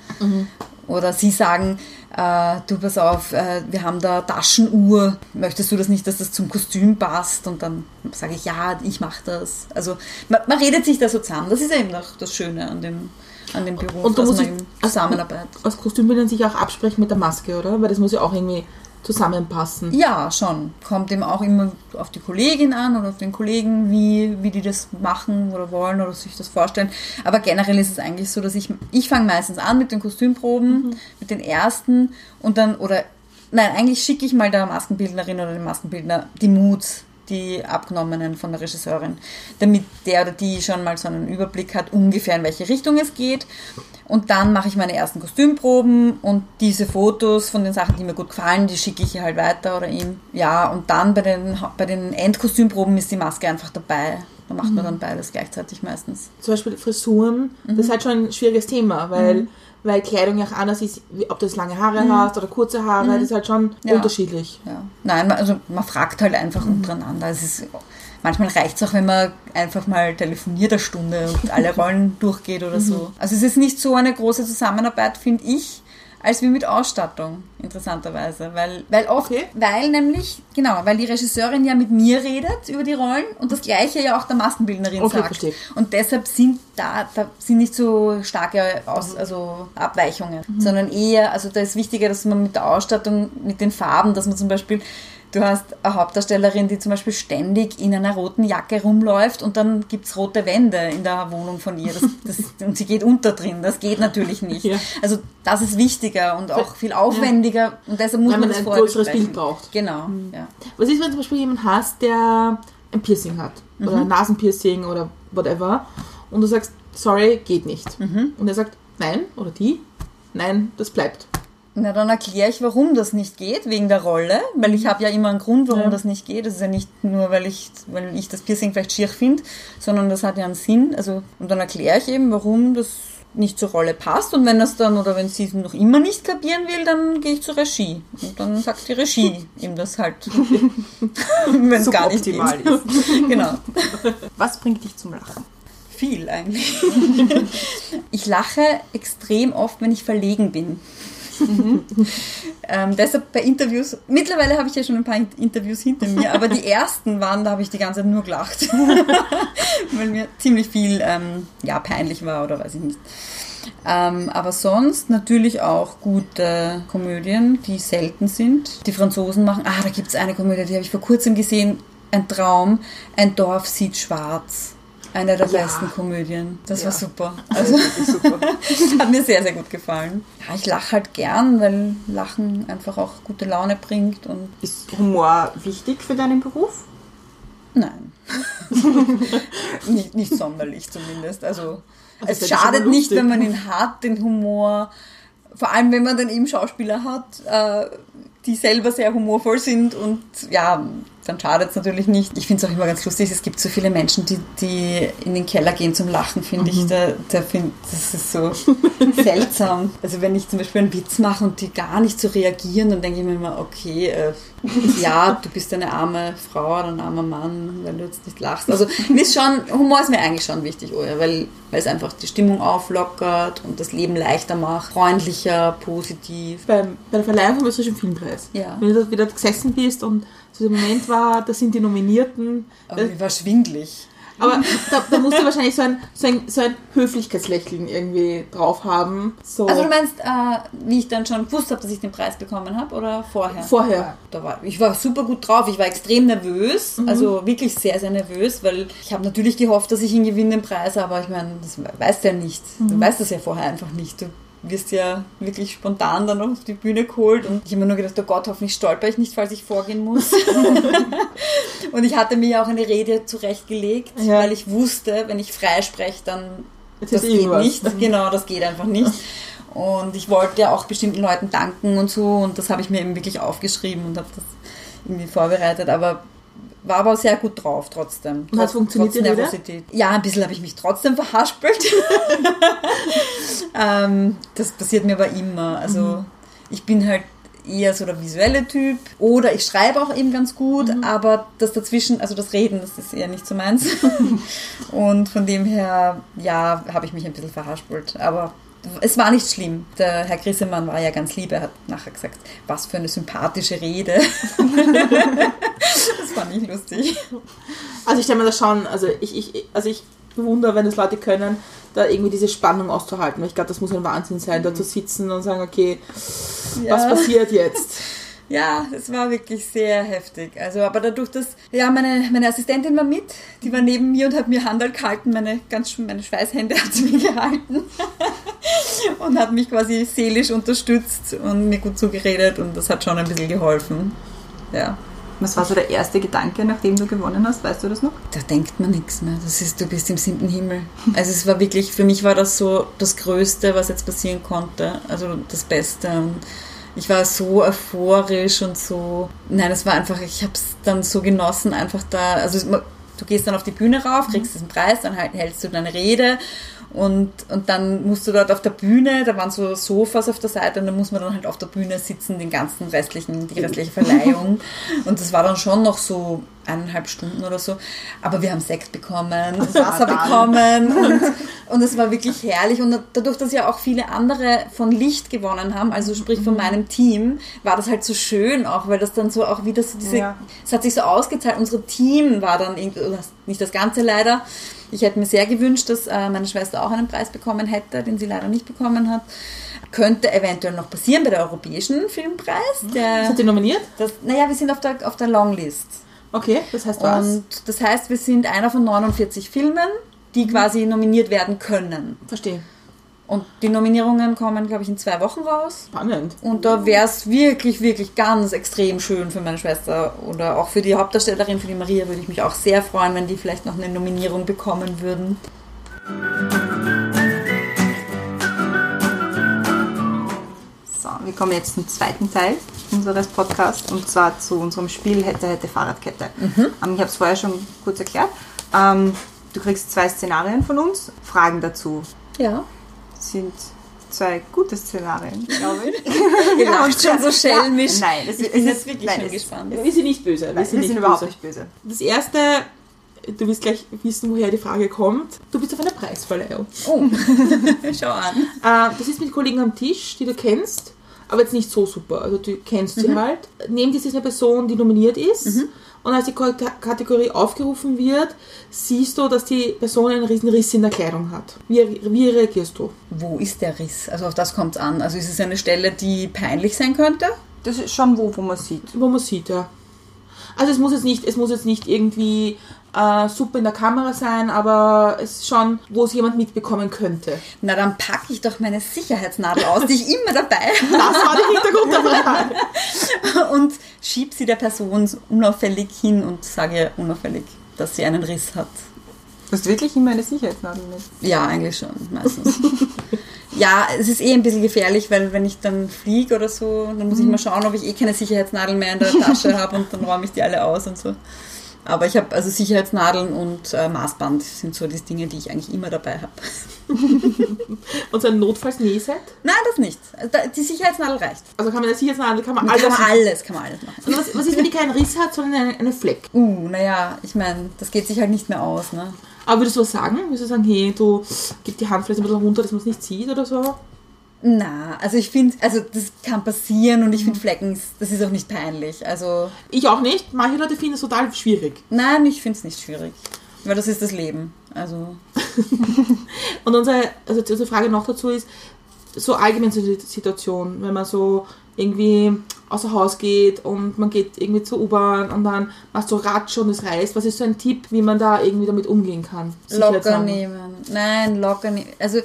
oder sie sagen, äh, du pass auf, äh, wir haben da Taschenuhr, möchtest du das nicht, dass das zum Kostüm passt? Und dann sage ich, ja, ich mache das. Also man, man redet sich da so zusammen. Das ist eben auch das Schöne an dem, an dem Beruf, Und du dass musst man dich- eben zusammenarbeitet. Als Kostümbildner sich auch absprechen mit der Maske, oder? Weil das muss ja auch irgendwie zusammenpassen. Ja, schon. Kommt eben auch immer auf die Kollegin an oder auf den Kollegen, wie, wie die das machen oder wollen oder sich das vorstellen. Aber generell ist es eigentlich so, dass ich, ich fange meistens an mit den Kostümproben, mit den ersten und dann, oder, nein, eigentlich schicke ich mal der Maskenbildnerin oder dem Maskenbildner die Moods, die abgenommenen von der Regisseurin, damit der oder die schon mal so einen Überblick hat, ungefähr in welche Richtung es geht. Und dann mache ich meine ersten Kostümproben und diese Fotos von den Sachen, die mir gut gefallen, die schicke ich ihr halt weiter oder ihm. Ja, und dann bei den, bei den Endkostümproben ist die Maske einfach dabei. Da macht man dann beides gleichzeitig meistens. Zum Beispiel Frisuren, das ist halt schon ein schwieriges Thema, weil weil Kleidung ja auch anders ist, ob du jetzt lange Haare hast oder kurze Haare, das ist halt schon Ja. unterschiedlich. Ja. Nein, man- also man fragt halt einfach untereinander. Es ist, manchmal reicht es auch, wenn man einfach mal telefoniert eine Stunde und alle Rollen durchgeht oder so. Also es ist nicht so eine große Zusammenarbeit, finde ich, als wie mit Ausstattung, interessanterweise. Weil, weil oft, Okay. weil nämlich, genau, weil die Regisseurin ja mit mir redet über die Rollen und das gleiche ja auch der Maskenbildnerin Okay, sagt. verstehe. Und deshalb sind da, da sind nicht so starke Aus, also Abweichungen, sondern eher, also da ist wichtiger, dass man mit der Ausstattung, mit den Farben, dass man zum Beispiel, du hast eine Hauptdarstellerin, die zum Beispiel ständig in einer roten Jacke rumläuft und dann gibt's rote Wände in der Wohnung von ihr das, das, und sie geht unter drin. Das geht natürlich nicht. Ja. Also das ist wichtiger und auch viel aufwendiger und deshalb muss Weil man, man das ein größeres. Bild braucht. Genau, ja. Was ist, wenn du zum Beispiel jemanden hast, der ein Piercing hat oder ein Nasenpiercing oder whatever und du sagst, sorry, geht nicht. Und er sagt, nein, oder die, nein, das bleibt. Na, dann erkläre ich, warum das nicht geht, wegen der Rolle, weil ich habe ja immer einen Grund, warum Ja. das nicht geht. Das ist ja nicht nur, weil ich, weil ich das Piercing vielleicht schier finde, sondern das hat ja einen Sinn. Also, und dann erkläre ich eben, warum das nicht zur Rolle passt. Und wenn das dann, oder wenn sie es noch immer nicht kapieren will, dann gehe ich zur Regie. Und dann sagt die Regie ihm das halt, wenn es gar nicht geht. Suboptimal Genau. Was bringt dich zum Lachen? Viel eigentlich. ich lache extrem oft, wenn ich verlegen bin. Ähm, deshalb bei Interviews, mittlerweile habe ich ja schon ein paar In- Interviews hinter mir, aber die ersten waren, da habe ich die ganze Zeit nur gelacht. Weil mir ziemlich viel ähm, ja, peinlich war oder weiß ich nicht. Ähm, aber sonst natürlich auch gute Komödien, die selten sind. Die Franzosen machen, ah, da gibt es eine Komödie, die habe ich vor kurzem gesehen, ein Traum, ein Dorf sieht schwarz. Eine der Ja. besten Komödien. Das Ja. war super. Also, Super. hat mir sehr, sehr gut gefallen. Ja, ich lache halt gern, weil Lachen einfach auch gute Laune bringt und Ist Humor wichtig für deinen Beruf? nein. nicht, nicht sonderlich zumindest. Also, das es schadet nicht, wenn man ihn hat, den Humor. Vor allem, wenn man dann eben Schauspieler hat, äh, die selber sehr humorvoll sind und ja, dann schadet es natürlich nicht. Ich finde es auch immer ganz lustig, es gibt so viele Menschen, die, die in den Keller gehen zum Lachen, finde ich. Da, da find, das ist so seltsam. Also wenn ich zum Beispiel einen Witz mache und die gar nicht so reagieren, dann denke ich mir immer, okay, äh, ja, du bist eine arme Frau oder ein armer Mann, weil du jetzt nicht lachst. Also mir ist schon, Humor ist mir eigentlich schon wichtig, oh ja, weil, weil es einfach die Stimmung auflockert und das Leben leichter macht, freundlicher, positiv. Beim, bei der Verleihung vom Österreichischen Filmpreis. Ja. Wenn du da wieder gesessen bist und so der Moment war, da sind die Nominierten. Aber mir war schwindlig. Aber da, da musst du wahrscheinlich so ein, so, ein, so ein Höflichkeitslächeln irgendwie drauf haben. So. Also du meinst, äh, wie ich dann schon gewusst habe, dass ich den Preis bekommen habe oder vorher? Vorher. Da war, ich war super gut drauf. Ich war extrem nervös, also wirklich sehr, sehr nervös, weil ich habe natürlich gehofft, dass ich ihn gewinne, den Preis, aber ich meine, das weißt du ja nicht. Du weißt das ja vorher einfach nicht. Du wirst ja wirklich spontan dann auf die Bühne geholt und ich habe mir nur gedacht, oh Gott, hoffentlich stolper ich nicht, falls ich vorgehen muss. und ich hatte mir ja auch eine Rede zurechtgelegt, Ja. weil ich wusste, wenn ich frei spreche, dann Jetzt das ist geht nicht. Genau, das geht einfach nicht. Und ich wollte ja auch bestimmten Leuten danken und so und das habe ich mir eben wirklich aufgeschrieben und habe das irgendwie vorbereitet, aber war aber sehr gut drauf trotzdem. Und hat's funktioniert, trotz? Nervosität. Ja, ein bisschen habe ich mich trotzdem verhaspelt. ähm, das passiert mir aber immer. Also Mhm. ich bin halt eher so der visuelle Typ oder ich schreibe auch eben ganz gut, Mhm. aber das dazwischen, also das Reden, das ist eher nicht so meins. Und von dem her, ja, habe ich mich ein bisschen verhaspelt. Aber es war nicht schlimm. Der Herr Grissemann war ja ganz lieb. Er hat nachher gesagt, was für eine sympathische Rede. das fand ich lustig. Also ich stelle mir das schon, also ich, ich, also ich bewundere, wenn das Leute können, da irgendwie diese Spannung auszuhalten. Weil Ich glaube, das muss ein Wahnsinn sein, da zu sitzen und sagen, okay, was passiert jetzt? Ja, es war wirklich sehr heftig. Also, aber dadurch, dass, ja, meine, meine Assistentin war mit, die war neben mir und hat mir Handel gehalten, meine, ganz, meine Schweißhände hat sie mir gehalten und hat mich quasi seelisch unterstützt und mir gut zugeredet und das hat schon ein bisschen geholfen. Ja. Was war so der erste Gedanke, nachdem du gewonnen hast? Weißt du das noch? Da denkt man nichts mehr. Das ist, du bist im siebten Himmel. Also es war wirklich, für mich war das so das Größte, was jetzt passieren konnte. Also das Beste. Und ich war so euphorisch und so. Nein, es war einfach, ich habe es dann so genossen, einfach da. Also du gehst dann auf die Bühne rauf, kriegst diesen Preis, dann halt, hältst du deine Rede und, und dann musst du dort auf der Bühne, da waren so Sofas auf der Seite und dann muss man dann halt auf der Bühne sitzen, den ganzen restlichen, die restliche Verleihung. Und das war dann schon noch so eineinhalb Stunden oder so. Aber wir haben Sekt bekommen, Wasser bekommen und, und es war wirklich herrlich. Und dadurch, dass ja auch viele andere von Licht gewonnen haben, also sprich von meinem Team, war das halt so schön auch, weil das dann so auch wieder so diese, Ja. es hat sich so ausgezahlt. Unser Team war dann, irgendwie- nicht das Ganze leider. Ich hätte mir sehr gewünscht, dass äh, meine Schwester auch einen Preis bekommen hätte, den sie leider nicht bekommen hat. Könnte eventuell noch passieren bei der Europäischen Filmpreis. Der, Seid ihr nominiert? das, naja, wir sind auf der, auf der Longlist. Okay, das heißt was? Und das heißt, wir sind einer von 49 Filmen, die quasi nominiert werden können. Verstehe. Und die Nominierungen kommen, glaube ich, in zwei Wochen raus. Spannend. Und da wäre es wirklich, wirklich ganz extrem schön für meine Schwester oder auch für die Hauptdarstellerin, für die Maria, würde ich mich auch sehr freuen, wenn die vielleicht noch eine Nominierung bekommen würden. So, wir kommen jetzt zum zweiten Teil unseres Podcasts und zwar zu unserem Spiel Hätte, Hätte, Fahrradkette. Ähm, ich habe es vorher schon kurz erklärt. Ähm, du kriegst zwei Szenarien von uns, Fragen dazu. Ja. sind zwei gute Szenarien, glaube ich. Ihr lacht schon so schelmisch. Nein, es, ich es bin ist jetzt wirklich nein, schon es- gespannt. Wir sind nicht böse. Wir Nein, sind, wir nicht sind überhaupt böse. nicht böse. Das erste, du wirst gleich wissen, woher die Frage kommt. Du bist auf einer Preisverleihung. Oh, schau an. Äh, das ist mit Kollegen am Tisch, die du kennst, aber jetzt nicht so super. Also du kennst sie halt. Neben dir ist eine Person, die nominiert ist. Und als die Kategorie aufgerufen wird, siehst du, dass die Person einen riesen Riss in der Kleidung hat. Wie, wie reagierst du? Wo ist der Riss? Also auf das kommt es an. Also ist es eine Stelle, die peinlich sein könnte? Das ist schon wo, wo man sieht. Wo man sieht, ja. Also es muss jetzt nicht, es muss jetzt nicht irgendwie äh, super in der Kamera sein, aber es ist schon, wo es jemand mitbekommen könnte. Na, dann packe ich doch meine Sicherheitsnadel aus, die ich immer dabei habe. Das war der Hintergrund der Frage. und schieb sie der Person so unauffällig hin und sage ihr unauffällig, dass sie einen Riss hat. Du hast wirklich immer eine Sicherheitsnadel mit. Ja, eigentlich schon, meistens. Ja, es ist eh ein bisschen gefährlich, weil wenn ich dann fliege oder so, dann muss ich mal schauen, ob ich eh keine Sicherheitsnadeln mehr in der Tasche habe und dann räume ich die alle aus und so. Aber ich habe also Sicherheitsnadeln und äh, Maßband sind so die Dinge, die ich eigentlich immer dabei habe. Und so ein Notfalls-Nähset. Nein, das nicht. Also da- Die Sicherheitsnadel reicht. Also kann man der Sicherheitsnadel, kann man Alles kann man alles, kann man alles machen. Und was, was ist, wenn die keinen Riss hat, sondern einen, einen Fleck? Uh, naja, ich meine, das geht sich halt nicht mehr aus, ne? Aber würdest du was sagen? Würdest du sagen, hey, du gib die Hand vielleicht ein bisschen runter, dass man es nicht sieht oder so? Na, also ich finde, also das kann passieren und ich finde Flecken, das ist auch nicht peinlich. Also, Ich auch nicht. Manche Leute finden es total schwierig. nein, ich finde es nicht schwierig. Weil das ist das Leben. Also, Und unsere, also unsere Frage noch dazu ist, so allgemein so die Situation, wenn man so irgendwie außer Haus geht und man geht irgendwie zur U-Bahn und dann machst so Ratsch und es reißt. Was ist so ein Tipp, wie man da irgendwie damit umgehen kann? locker nehmen. Nein, locker nehmen. Also,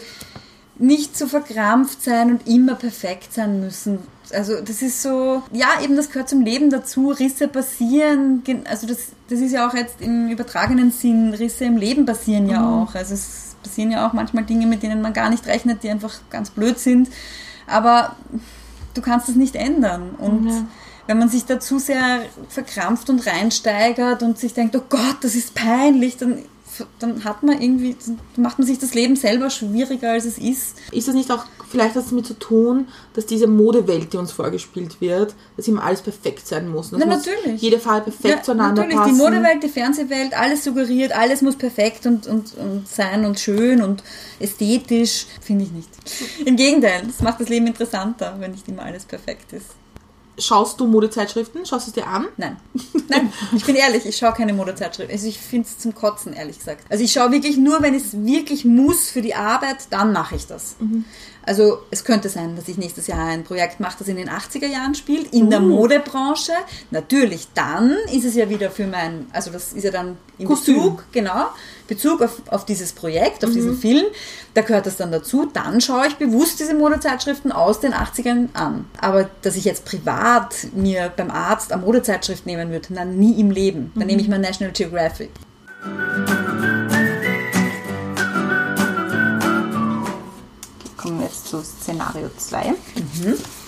nicht zu verkrampft sein und immer perfekt sein müssen. Also das ist so, ja, eben das gehört zum Leben dazu. Risse passieren, also das, das ist ja auch jetzt im übertragenen Sinn, Risse im Leben passieren ja auch. Also es passieren ja auch manchmal Dinge, mit denen man gar nicht rechnet, die einfach ganz blöd sind. Aber du kannst es nicht ändern. Und Ja. wenn man sich da zu sehr verkrampft und reinsteigert und sich denkt, oh Gott, das ist peinlich, dann, dann hat man irgendwie, dann macht man sich das Leben selber schwieriger, als es ist. Ist das nicht auch vielleicht was damit zu tun, dass diese Modewelt, die uns vorgespielt wird, dass immer alles perfekt sein muss? Das Na, muss natürlich. Jede Farbe perfekt zueinander natürlich, passen. die Modewelt, die Fernsehwelt, alles suggeriert, alles muss perfekt und, und, und sein und schön und ästhetisch, finde ich nicht. Im Gegenteil, das macht das Leben interessanter, wenn nicht immer alles perfekt ist. Schaust du Modezeitschriften? Schaust du es dir an? Nein. Nein, ich bin ehrlich, ich schaue keine Modezeitschrift. Also ich finde es zum Kotzen, ehrlich gesagt. Also ich schaue wirklich nur, wenn es wirklich muss für die Arbeit, dann mache ich das. Also es könnte sein, dass ich nächstes Jahr ein Projekt mache, das in den 80er Jahren spielt, in der Modebranche. Natürlich, dann ist es ja wieder für mein, also das ist ja dann in Kostüm. Bezug, genau, Bezug auf, auf dieses Projekt, auf diesen Film. Da gehört das dann dazu. Dann schaue ich bewusst diese Modezeitschriften aus den 80ern an. Aber dass ich jetzt privat mir beim Arzt eine Modezeitschrift nehmen würde, na nie im Leben. Dann nehme ich mal National Geographic. Kommen wir jetzt zu Szenario 2.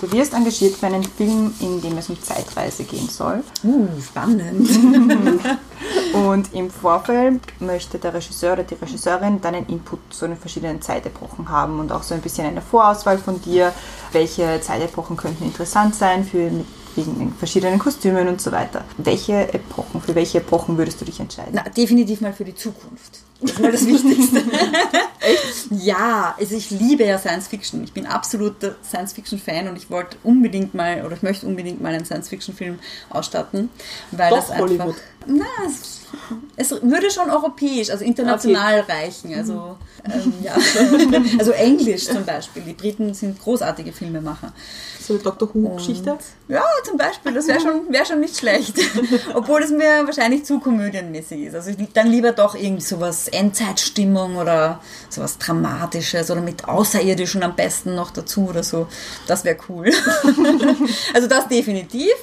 Du wirst engagiert für einen Film, in dem es um Zeitreise gehen soll. Uh, spannend. Und im Vorfeld möchte der Regisseur oder die Regisseurin deinen Input zu den verschiedenen Zeitepochen haben und auch so ein bisschen eine Vorauswahl von dir, welche Zeitepochen könnten interessant sein für wegen den verschiedenen Kostümen und so weiter. Welche Epochen, für welche Epochen würdest du dich entscheiden? Na, definitiv mal für die Zukunft. Das ist mal das Wichtigste. Echt? Ja, also ich liebe ja Science Fiction. Ich bin absoluter Science Fiction Fan und ich wollte unbedingt mal oder ich möchte unbedingt mal einen Science Fiction Film ausstatten, weil Doch das einfach Hollywood. Na, es, es würde schon europäisch, also international reichen. Also, ähm, ja. also Englisch zum Beispiel. Die Briten sind großartige Filmemacher. So eine Dr. Who-Geschichte. Ja, zum Beispiel, das wäre schon, wär schon nicht schlecht. Obwohl es mir wahrscheinlich zu komödienmäßig ist. Also ich, dann lieber doch irgendwie sowas Endzeitstimmung oder sowas Dramatisches oder mit Außerirdischen am besten noch dazu oder so. Das wäre cool. also das definitiv.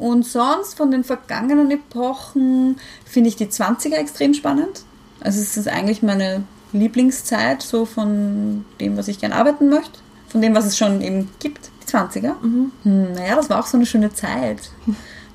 Und sonst von den vergangenen Epochen finde ich die 20er extrem spannend. Also es ist eigentlich meine Lieblingszeit so von dem, was ich gern arbeiten möchte. Von dem, was es schon eben gibt. Die 20er. Hm, naja, das war auch so eine schöne Zeit.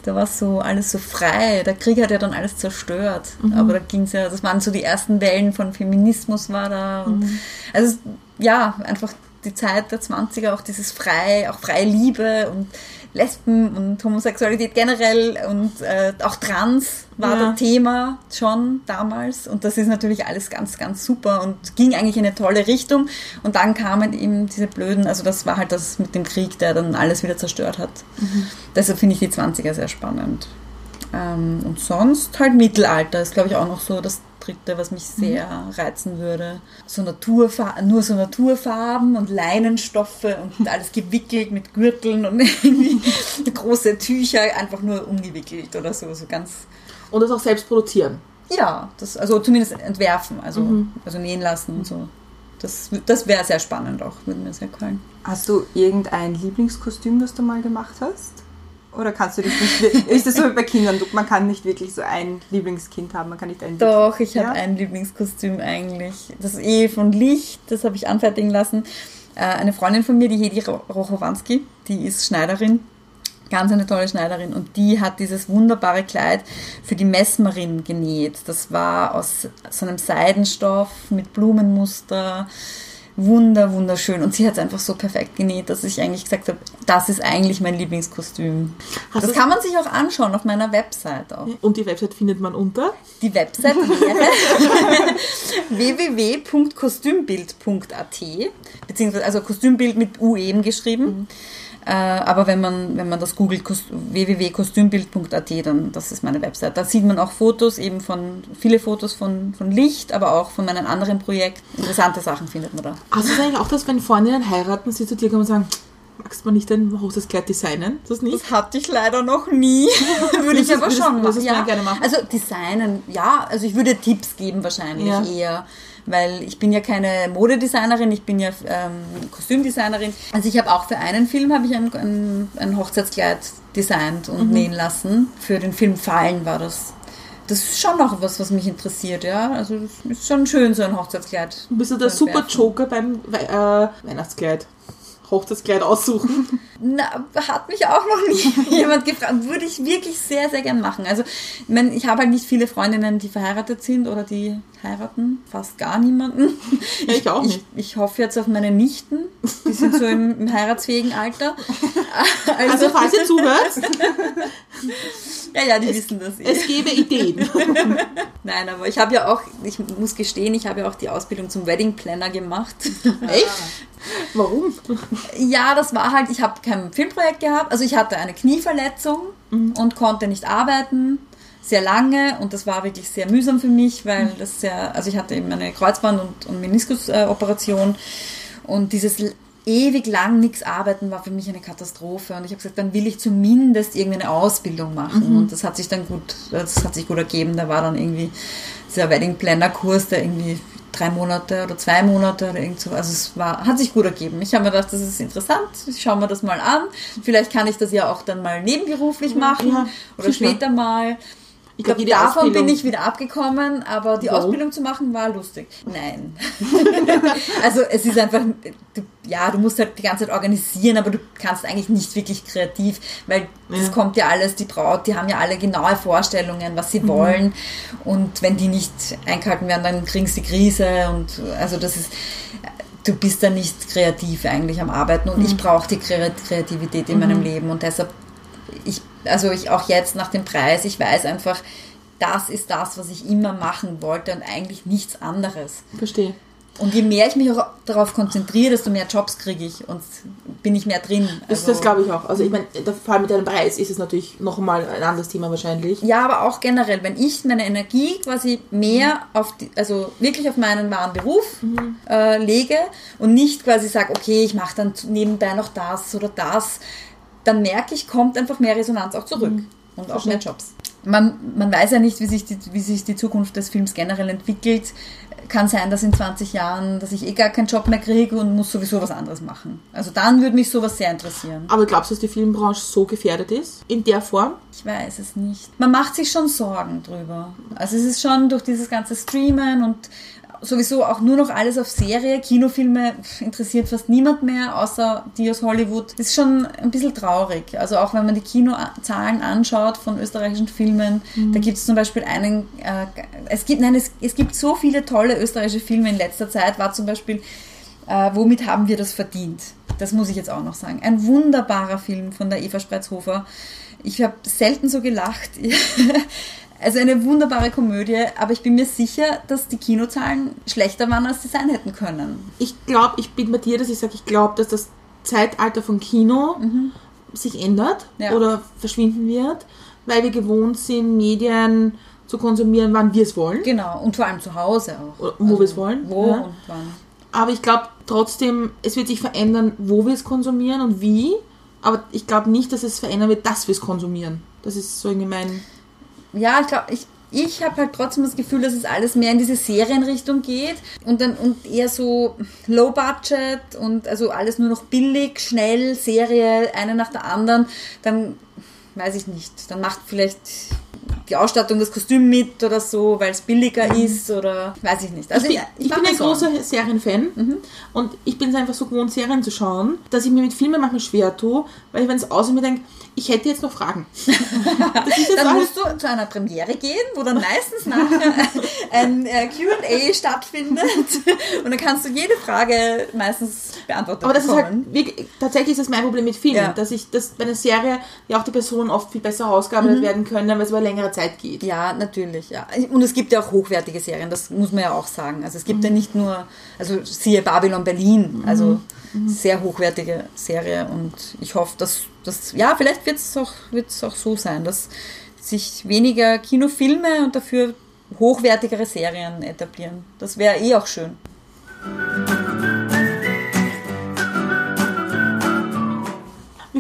Da war so alles so frei. Der Krieg hat ja dann alles zerstört. Aber da ging es ja, das waren so die ersten Wellen von Feminismus war da. Und Also ja, einfach die Zeit der 20er, auch dieses frei, auch freie Liebe und Lesben und Homosexualität generell und äh, auch Trans war Ja. das Thema schon damals. Und das ist natürlich alles ganz, ganz super und ging eigentlich in eine tolle Richtung. Und dann kamen eben diese blöden, also das war halt das mit dem Krieg, der dann alles wieder zerstört hat. Deshalb finde ich die 20er sehr spannend. Ähm, und sonst halt Mittelalter ist, glaube ich, auch noch so das Dritte, was mich sehr reizen würde. So Naturfa nur so Naturfarben und Leinenstoffe und alles gewickelt mit Gürteln und irgendwie große Tücher einfach nur umgewickelt oder so, so ganz Und das auch selbst produzieren. ja, das, also zumindest entwerfen, also, also nähen lassen und so. Das, das wäre sehr spannend auch, würde mir sehr gefallen. Hast du irgendein Lieblingskostüm, das du mal gemacht hast? Oder kannst du dich nicht ist das so wie bei Kindern, man kann nicht wirklich so ein Lieblingskind haben, man kann nicht ein Doch, ich habe Ja? ein Lieblingskostüm eigentlich. Das ist eh von Licht, das habe ich anfertigen lassen. Äh, eine Freundin von mir, die Hedi Ro- Rochowanski, die ist Schneiderin, ganz eine tolle Schneiderin und die hat dieses wunderbare Kleid für die Messmerin genäht. Das war aus so einem Seidenstoff mit Blumenmuster. Wunder, wunderschön. Und sie hat es einfach so perfekt genäht, dass ich eigentlich gesagt habe, das ist eigentlich mein Lieblingskostüm. Hast das kann man sich auch anschauen auf meiner Website auch. Und die Website findet man unter. Die Website wäre www.kostümbild.at beziehungsweise also Kostümbild mit U eben geschrieben. Äh, aber wenn man, wenn man das googelt, kost- www.kostümbild.at, dann das ist meine Website. Da sieht man auch Fotos eben von, viele Fotos von, von Licht, aber auch von meinen anderen Projekten. Interessante Sachen findet man da. Hast du das eigentlich auch, dass wenn Freundinnen heiraten, sie zu dir kommen und sagen, magst du nicht ein Hochzeitskleid designen? Das nicht? Das hatte ich leider noch nie. würde ich aber schon machen. mal gerne machen? Also Designen, ja. Also ich würde Tipps geben wahrscheinlich Ja. eher. Weil ich bin ja keine Modedesignerin, ich bin ja ähm, Kostümdesignerin. Also ich habe auch für einen Film habe ich ein, ein, ein Hochzeitskleid designt Mhm. und nähen lassen. Für den Film Fallen war das. Das ist schon noch was, was mich interessiert, ja. Also das ist schon schön, so ein Hochzeitskleid. Bist du der super. Joker beim We äh, Weihnachtskleid? Hochzeitskleid aussuchen. Na, hat mich auch noch nie jemand gefragt. Würde ich wirklich sehr, sehr gern machen. Also, ich, mein, ich habe halt nicht viele Freundinnen, die verheiratet sind oder die heiraten. Fast gar niemanden. Ja, ich auch Ich, nicht. ich hoffe jetzt auf meine Nichten. Die sind so im, im heiratsfähigen Alter. Also falls ihr zuhört, ja, ja, die wissen das eh. es gäbe Ideen. Nein, aber ich habe ja auch, ich muss gestehen, ich habe ja auch die Ausbildung zum Wedding Planner gemacht. Echt? Warum? Ja, das war halt, ich habe kein Filmprojekt gehabt. Also ich hatte eine Knieverletzung und konnte nicht arbeiten. Sehr lange und das war wirklich sehr mühsam für mich, weil das sehr, also ich hatte eben eine Kreuzband- und, und Meniskusoperation und dieses ewig lang nichts arbeiten war für mich eine Katastrophe und ich habe gesagt, dann will ich zumindest irgendeine Ausbildung machen und das hat sich dann gut, das hat sich gut ergeben. Da war dann irgendwie dieser Wedding Planner Kurs, der irgendwie drei Monate oder zwei Monate oder irgend so. Also es war, hat sich gut ergeben. Ich habe mir gedacht, das ist interessant. Ich schaue mir das mal an. Vielleicht kann ich das ja auch dann mal nebenberuflich machen ja, oder sicher. später mal. Ich glaube, davon Ausbildung- bin ich wieder abgekommen, aber die Warum? Ausbildung zu machen war lustig. Nein. also es ist einfach, du, ja, du musst halt die ganze Zeit organisieren, aber du kannst eigentlich nicht wirklich kreativ, weil das Ja. kommt ja alles, die Braut, die haben ja alle genaue Vorstellungen, was Mhm. sie wollen und wenn die nicht eingehalten werden, dann kriegen sie Krise und also das ist, du bist dann nicht kreativ eigentlich am Arbeiten und Mhm. ich brauche die Kre- Kreativität in meinem Leben und deshalb ich, also ich auch jetzt nach dem Preis, ich weiß einfach, das ist das, was ich immer machen wollte und eigentlich nichts anderes. Verstehe. Und je mehr ich mich auch darauf konzentriere, desto mehr Jobs kriege ich und bin ich mehr drin. Das, Also- das glaube ich auch. Also ich meine, vor allem mit deinem Preis ist es natürlich noch mal ein anderes Thema wahrscheinlich. Ja, aber auch generell, wenn ich meine Energie quasi mehr auf die, also wirklich auf meinen wahren Beruf äh, lege und nicht quasi sage, okay, ich mache dann nebenbei noch das oder das, dann merke ich, kommt einfach mehr Resonanz auch zurück und auch mehr Jobs. Man, man weiß ja nicht, wie sich, die, wie sich die Zukunft des Films generell entwickelt. Kann sein, dass in 20 Jahren, dass ich eh gar keinen Job mehr kriege und muss sowieso was anderes machen. Also dann würde mich sowas sehr interessieren. Aber glaubst du, dass die Filmbranche so gefährdet ist? In der Form? Ich weiß es nicht. Man macht sich schon Sorgen drüber. Also es ist schon durch dieses ganze Streamen und sowieso auch nur noch alles auf Serie. Kinofilme interessiert fast niemand mehr, außer die aus Hollywood. Das ist schon ein bisschen traurig. Also auch wenn man die Kinozahlen anschaut von österreichischen Filmen, da gibt es zum Beispiel einen, äh, es gibt, nein, es, es gibt so viele tolle österreichische Filme in letzter Zeit, war zum Beispiel äh, womit haben wir das verdient? Das muss ich jetzt auch noch sagen. Ein wunderbarer Film von der Eva Spreizhofer. Ich habe selten so gelacht. Also eine wunderbare Komödie, aber ich bin mir sicher, dass die Kinozahlen schlechter waren, als sie sein hätten können. Ich glaube, ich bin bei dir, dass ich sage, ich glaube, dass das Zeitalter von Kino sich ändert Ja. oder verschwinden wird, weil wir gewohnt sind, Medien zu konsumieren, wann wir es wollen. Genau, und vor allem zu Hause auch. Oder wo wir es wollen, Wo ja. und wann. Aber ich glaube trotzdem, es wird sich verändern, wo wir es konsumieren und wie. Aber ich glaube nicht, dass es verändern wird, dass wir es konsumieren. Das ist so irgendwie mein. Ja, ich glaube, ich, ich habe halt trotzdem das Gefühl, dass es alles mehr in diese Serienrichtung geht und dann und eher so Low Budget und also alles nur noch billig, schnell, Serie, eine nach der anderen, dann weiß ich nicht, dann macht vielleicht die Ausstattung das Kostüm mit oder so, weil es billiger ist oder weiß ich nicht. Also ich bin, ich mach bin ein großer Serienfan und ich bin es einfach so gewohnt, Serien zu schauen, dass ich mir mit Filmen manchmal schwer tue, weil ich, wenn es aus mir denke, ich hätte jetzt noch Fragen. ist jetzt Dann musst du zu einer Premiere gehen, wo dann meistens nachher ein äh, Q&A stattfindet und dann kannst du jede Frage meistens beantwortet aber das ist bekommen. halt, wirklich, tatsächlich ist das mein Problem mit Filmen, Ja. dass ich, dass bei einer Serie ja auch die Personen oft viel besser ausgearbeitet werden können, weil es über längere Zeit geht. Ja, natürlich, ja. Und es gibt ja auch hochwertige Serien, das muss man ja auch sagen. Also es gibt ja nicht nur, also siehe Babylon Berlin, also sehr hochwertige Serie und ich hoffe, dass das, ja, vielleicht wird es auch, wird's auch so sein, dass sich weniger Kinofilme und dafür hochwertigere Serien etablieren. Das wäre eh auch schön.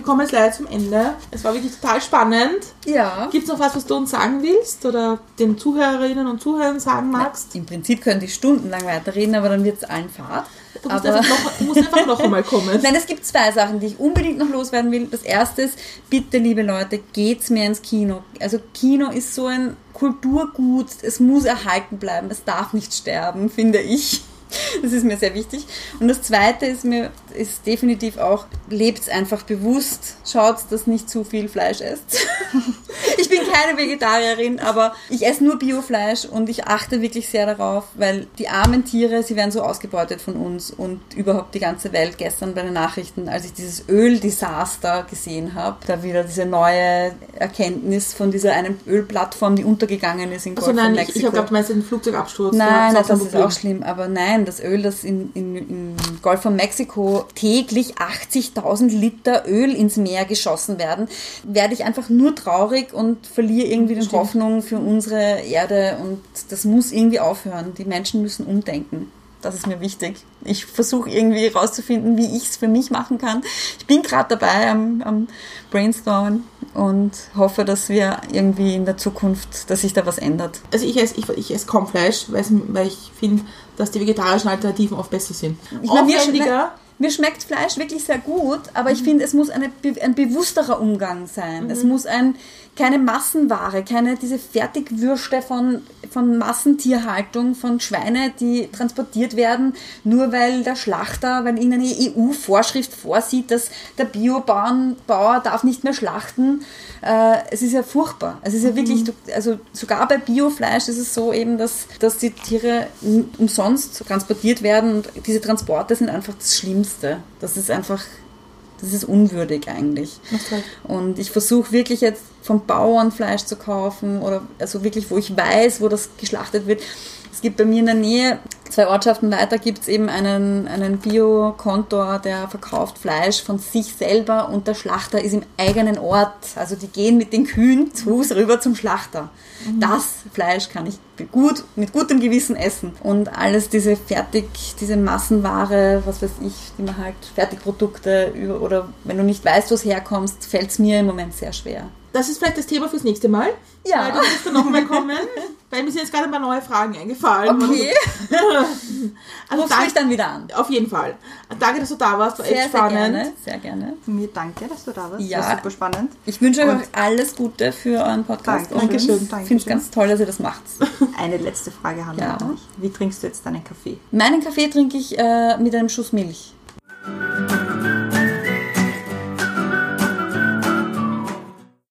Kommen jetzt leider zum Ende. Es war wirklich total spannend. Ja. Gibt es noch was, was du uns sagen willst oder den Zuhörerinnen und Zuhörern sagen magst? Im Prinzip könnte ich stundenlang weiterreden, aber dann wird es allen fad. Du musst, Aber- einfach noch, musst einfach noch einmal kommen. Nein, es gibt zwei Sachen, die ich unbedingt noch loswerden will. Das erste ist, bitte, liebe Leute, geht's mehr ins Kino. Also Kino ist so ein Kulturgut, es muss erhalten bleiben, es darf nicht sterben, finde ich. Das ist mir sehr wichtig. Und das zweite ist mir, ist definitiv auch, lebt's einfach bewusst, schaut, dass nicht zu viel Fleisch esst. Ich bin keine Vegetarierin, aber ich esse nur Biofleisch und ich achte wirklich sehr darauf, weil die armen Tiere, sie werden so ausgebeutet von uns und überhaupt die ganze Welt. Gestern bei den Nachrichten, als ich dieses Öldesaster gesehen habe, da wieder diese neue Erkenntnis von dieser einen Ölplattform, die untergegangen ist in Golf Also von nein, ich, Mexiko. ich habe gedacht, du meinst den Flugzeugabsturz. Nein, nein, das ist auch schlimm. Aber nein, das Öl, das in, in, im Golf von Mexiko täglich 80.000 Liter Öl ins Meer geschossen werden, werde ich einfach nur traurig und verliere irgendwie die Stimmt. Hoffnung für unsere Erde. Und das muss irgendwie aufhören. Die Menschen müssen umdenken. Das ist mir wichtig. Ich versuche irgendwie herauszufinden, wie ich es für mich machen kann. Ich bin gerade dabei am, am Brainstormen und hoffe, dass wir irgendwie in der Zukunft, dass sich da was ändert. Also ich esse, ich, ich esse kaum Fleisch, weil, ich finde, dass die vegetarischen Alternativen oft besser sind. Ich meine, mir, Aufwendiger. Mir schmeckt Fleisch wirklich sehr gut, aber ich finde, es muss eine, ein bewussterer Umgang sein. Es muss ein, keine Massenware, keine diese Fertigwürste von, von Massentierhaltung, von Schweine, die transportiert werden, nur weil der Schlachter, weil ihnen eine EU-Vorschrift vorsieht, dass der Biobauer darf nicht mehr schlachten. Äh, es ist ja furchtbar. Es ist ja wirklich, du- also sogar bei Biofleisch ist es so eben, dass, dass die Tiere umsonst transportiert werden und diese Transporte sind einfach das Schlimmste. Das ist einfach, das ist unwürdig eigentlich. Recht. Und ich versuche wirklich jetzt vom Bauern Fleisch zu kaufen oder also wirklich, wo ich weiß, wo das geschlachtet wird. Es gibt bei mir in der Nähe, zwei Ortschaften weiter, gibt es eben einen, einen Bio-Kontor, der verkauft Fleisch von sich selber und der Schlachter ist im eigenen Ort. Also die gehen mit den Kühen zu Fuß rüber zum Schlachter. Das Fleisch kann ich gut, mit gutem Gewissen essen. Und alles diese Fertig, diese Massenware, was weiß ich, die man halt, Fertigprodukte über, oder wenn du nicht weißt, wo es herkommst, fällt es mir im Moment sehr schwer. Das ist vielleicht das Thema fürs nächste Mal. Ja. Weil du wirst dann nochmal kommen. Weil mir sind jetzt gerade ein paar neue Fragen eingefallen. Okay, Also rufst mich danke, dann wieder an. auf jeden Fall. Danke, dass du da warst. War Sehr, echt sehr spannend. gerne, sehr gerne. Von mir danke, dass du da warst. Ja. War super spannend. Ich wünsche euch alles Gute für euren Podcast. Dankeschön. Und Ich Dankeschön. finde es ganz toll, dass ihr das macht. Eine letzte Frage haben Ja. wir noch. Wie trinkst du jetzt deinen Kaffee? Meinen Kaffee trinke ich äh, mit einem Schuss Milch.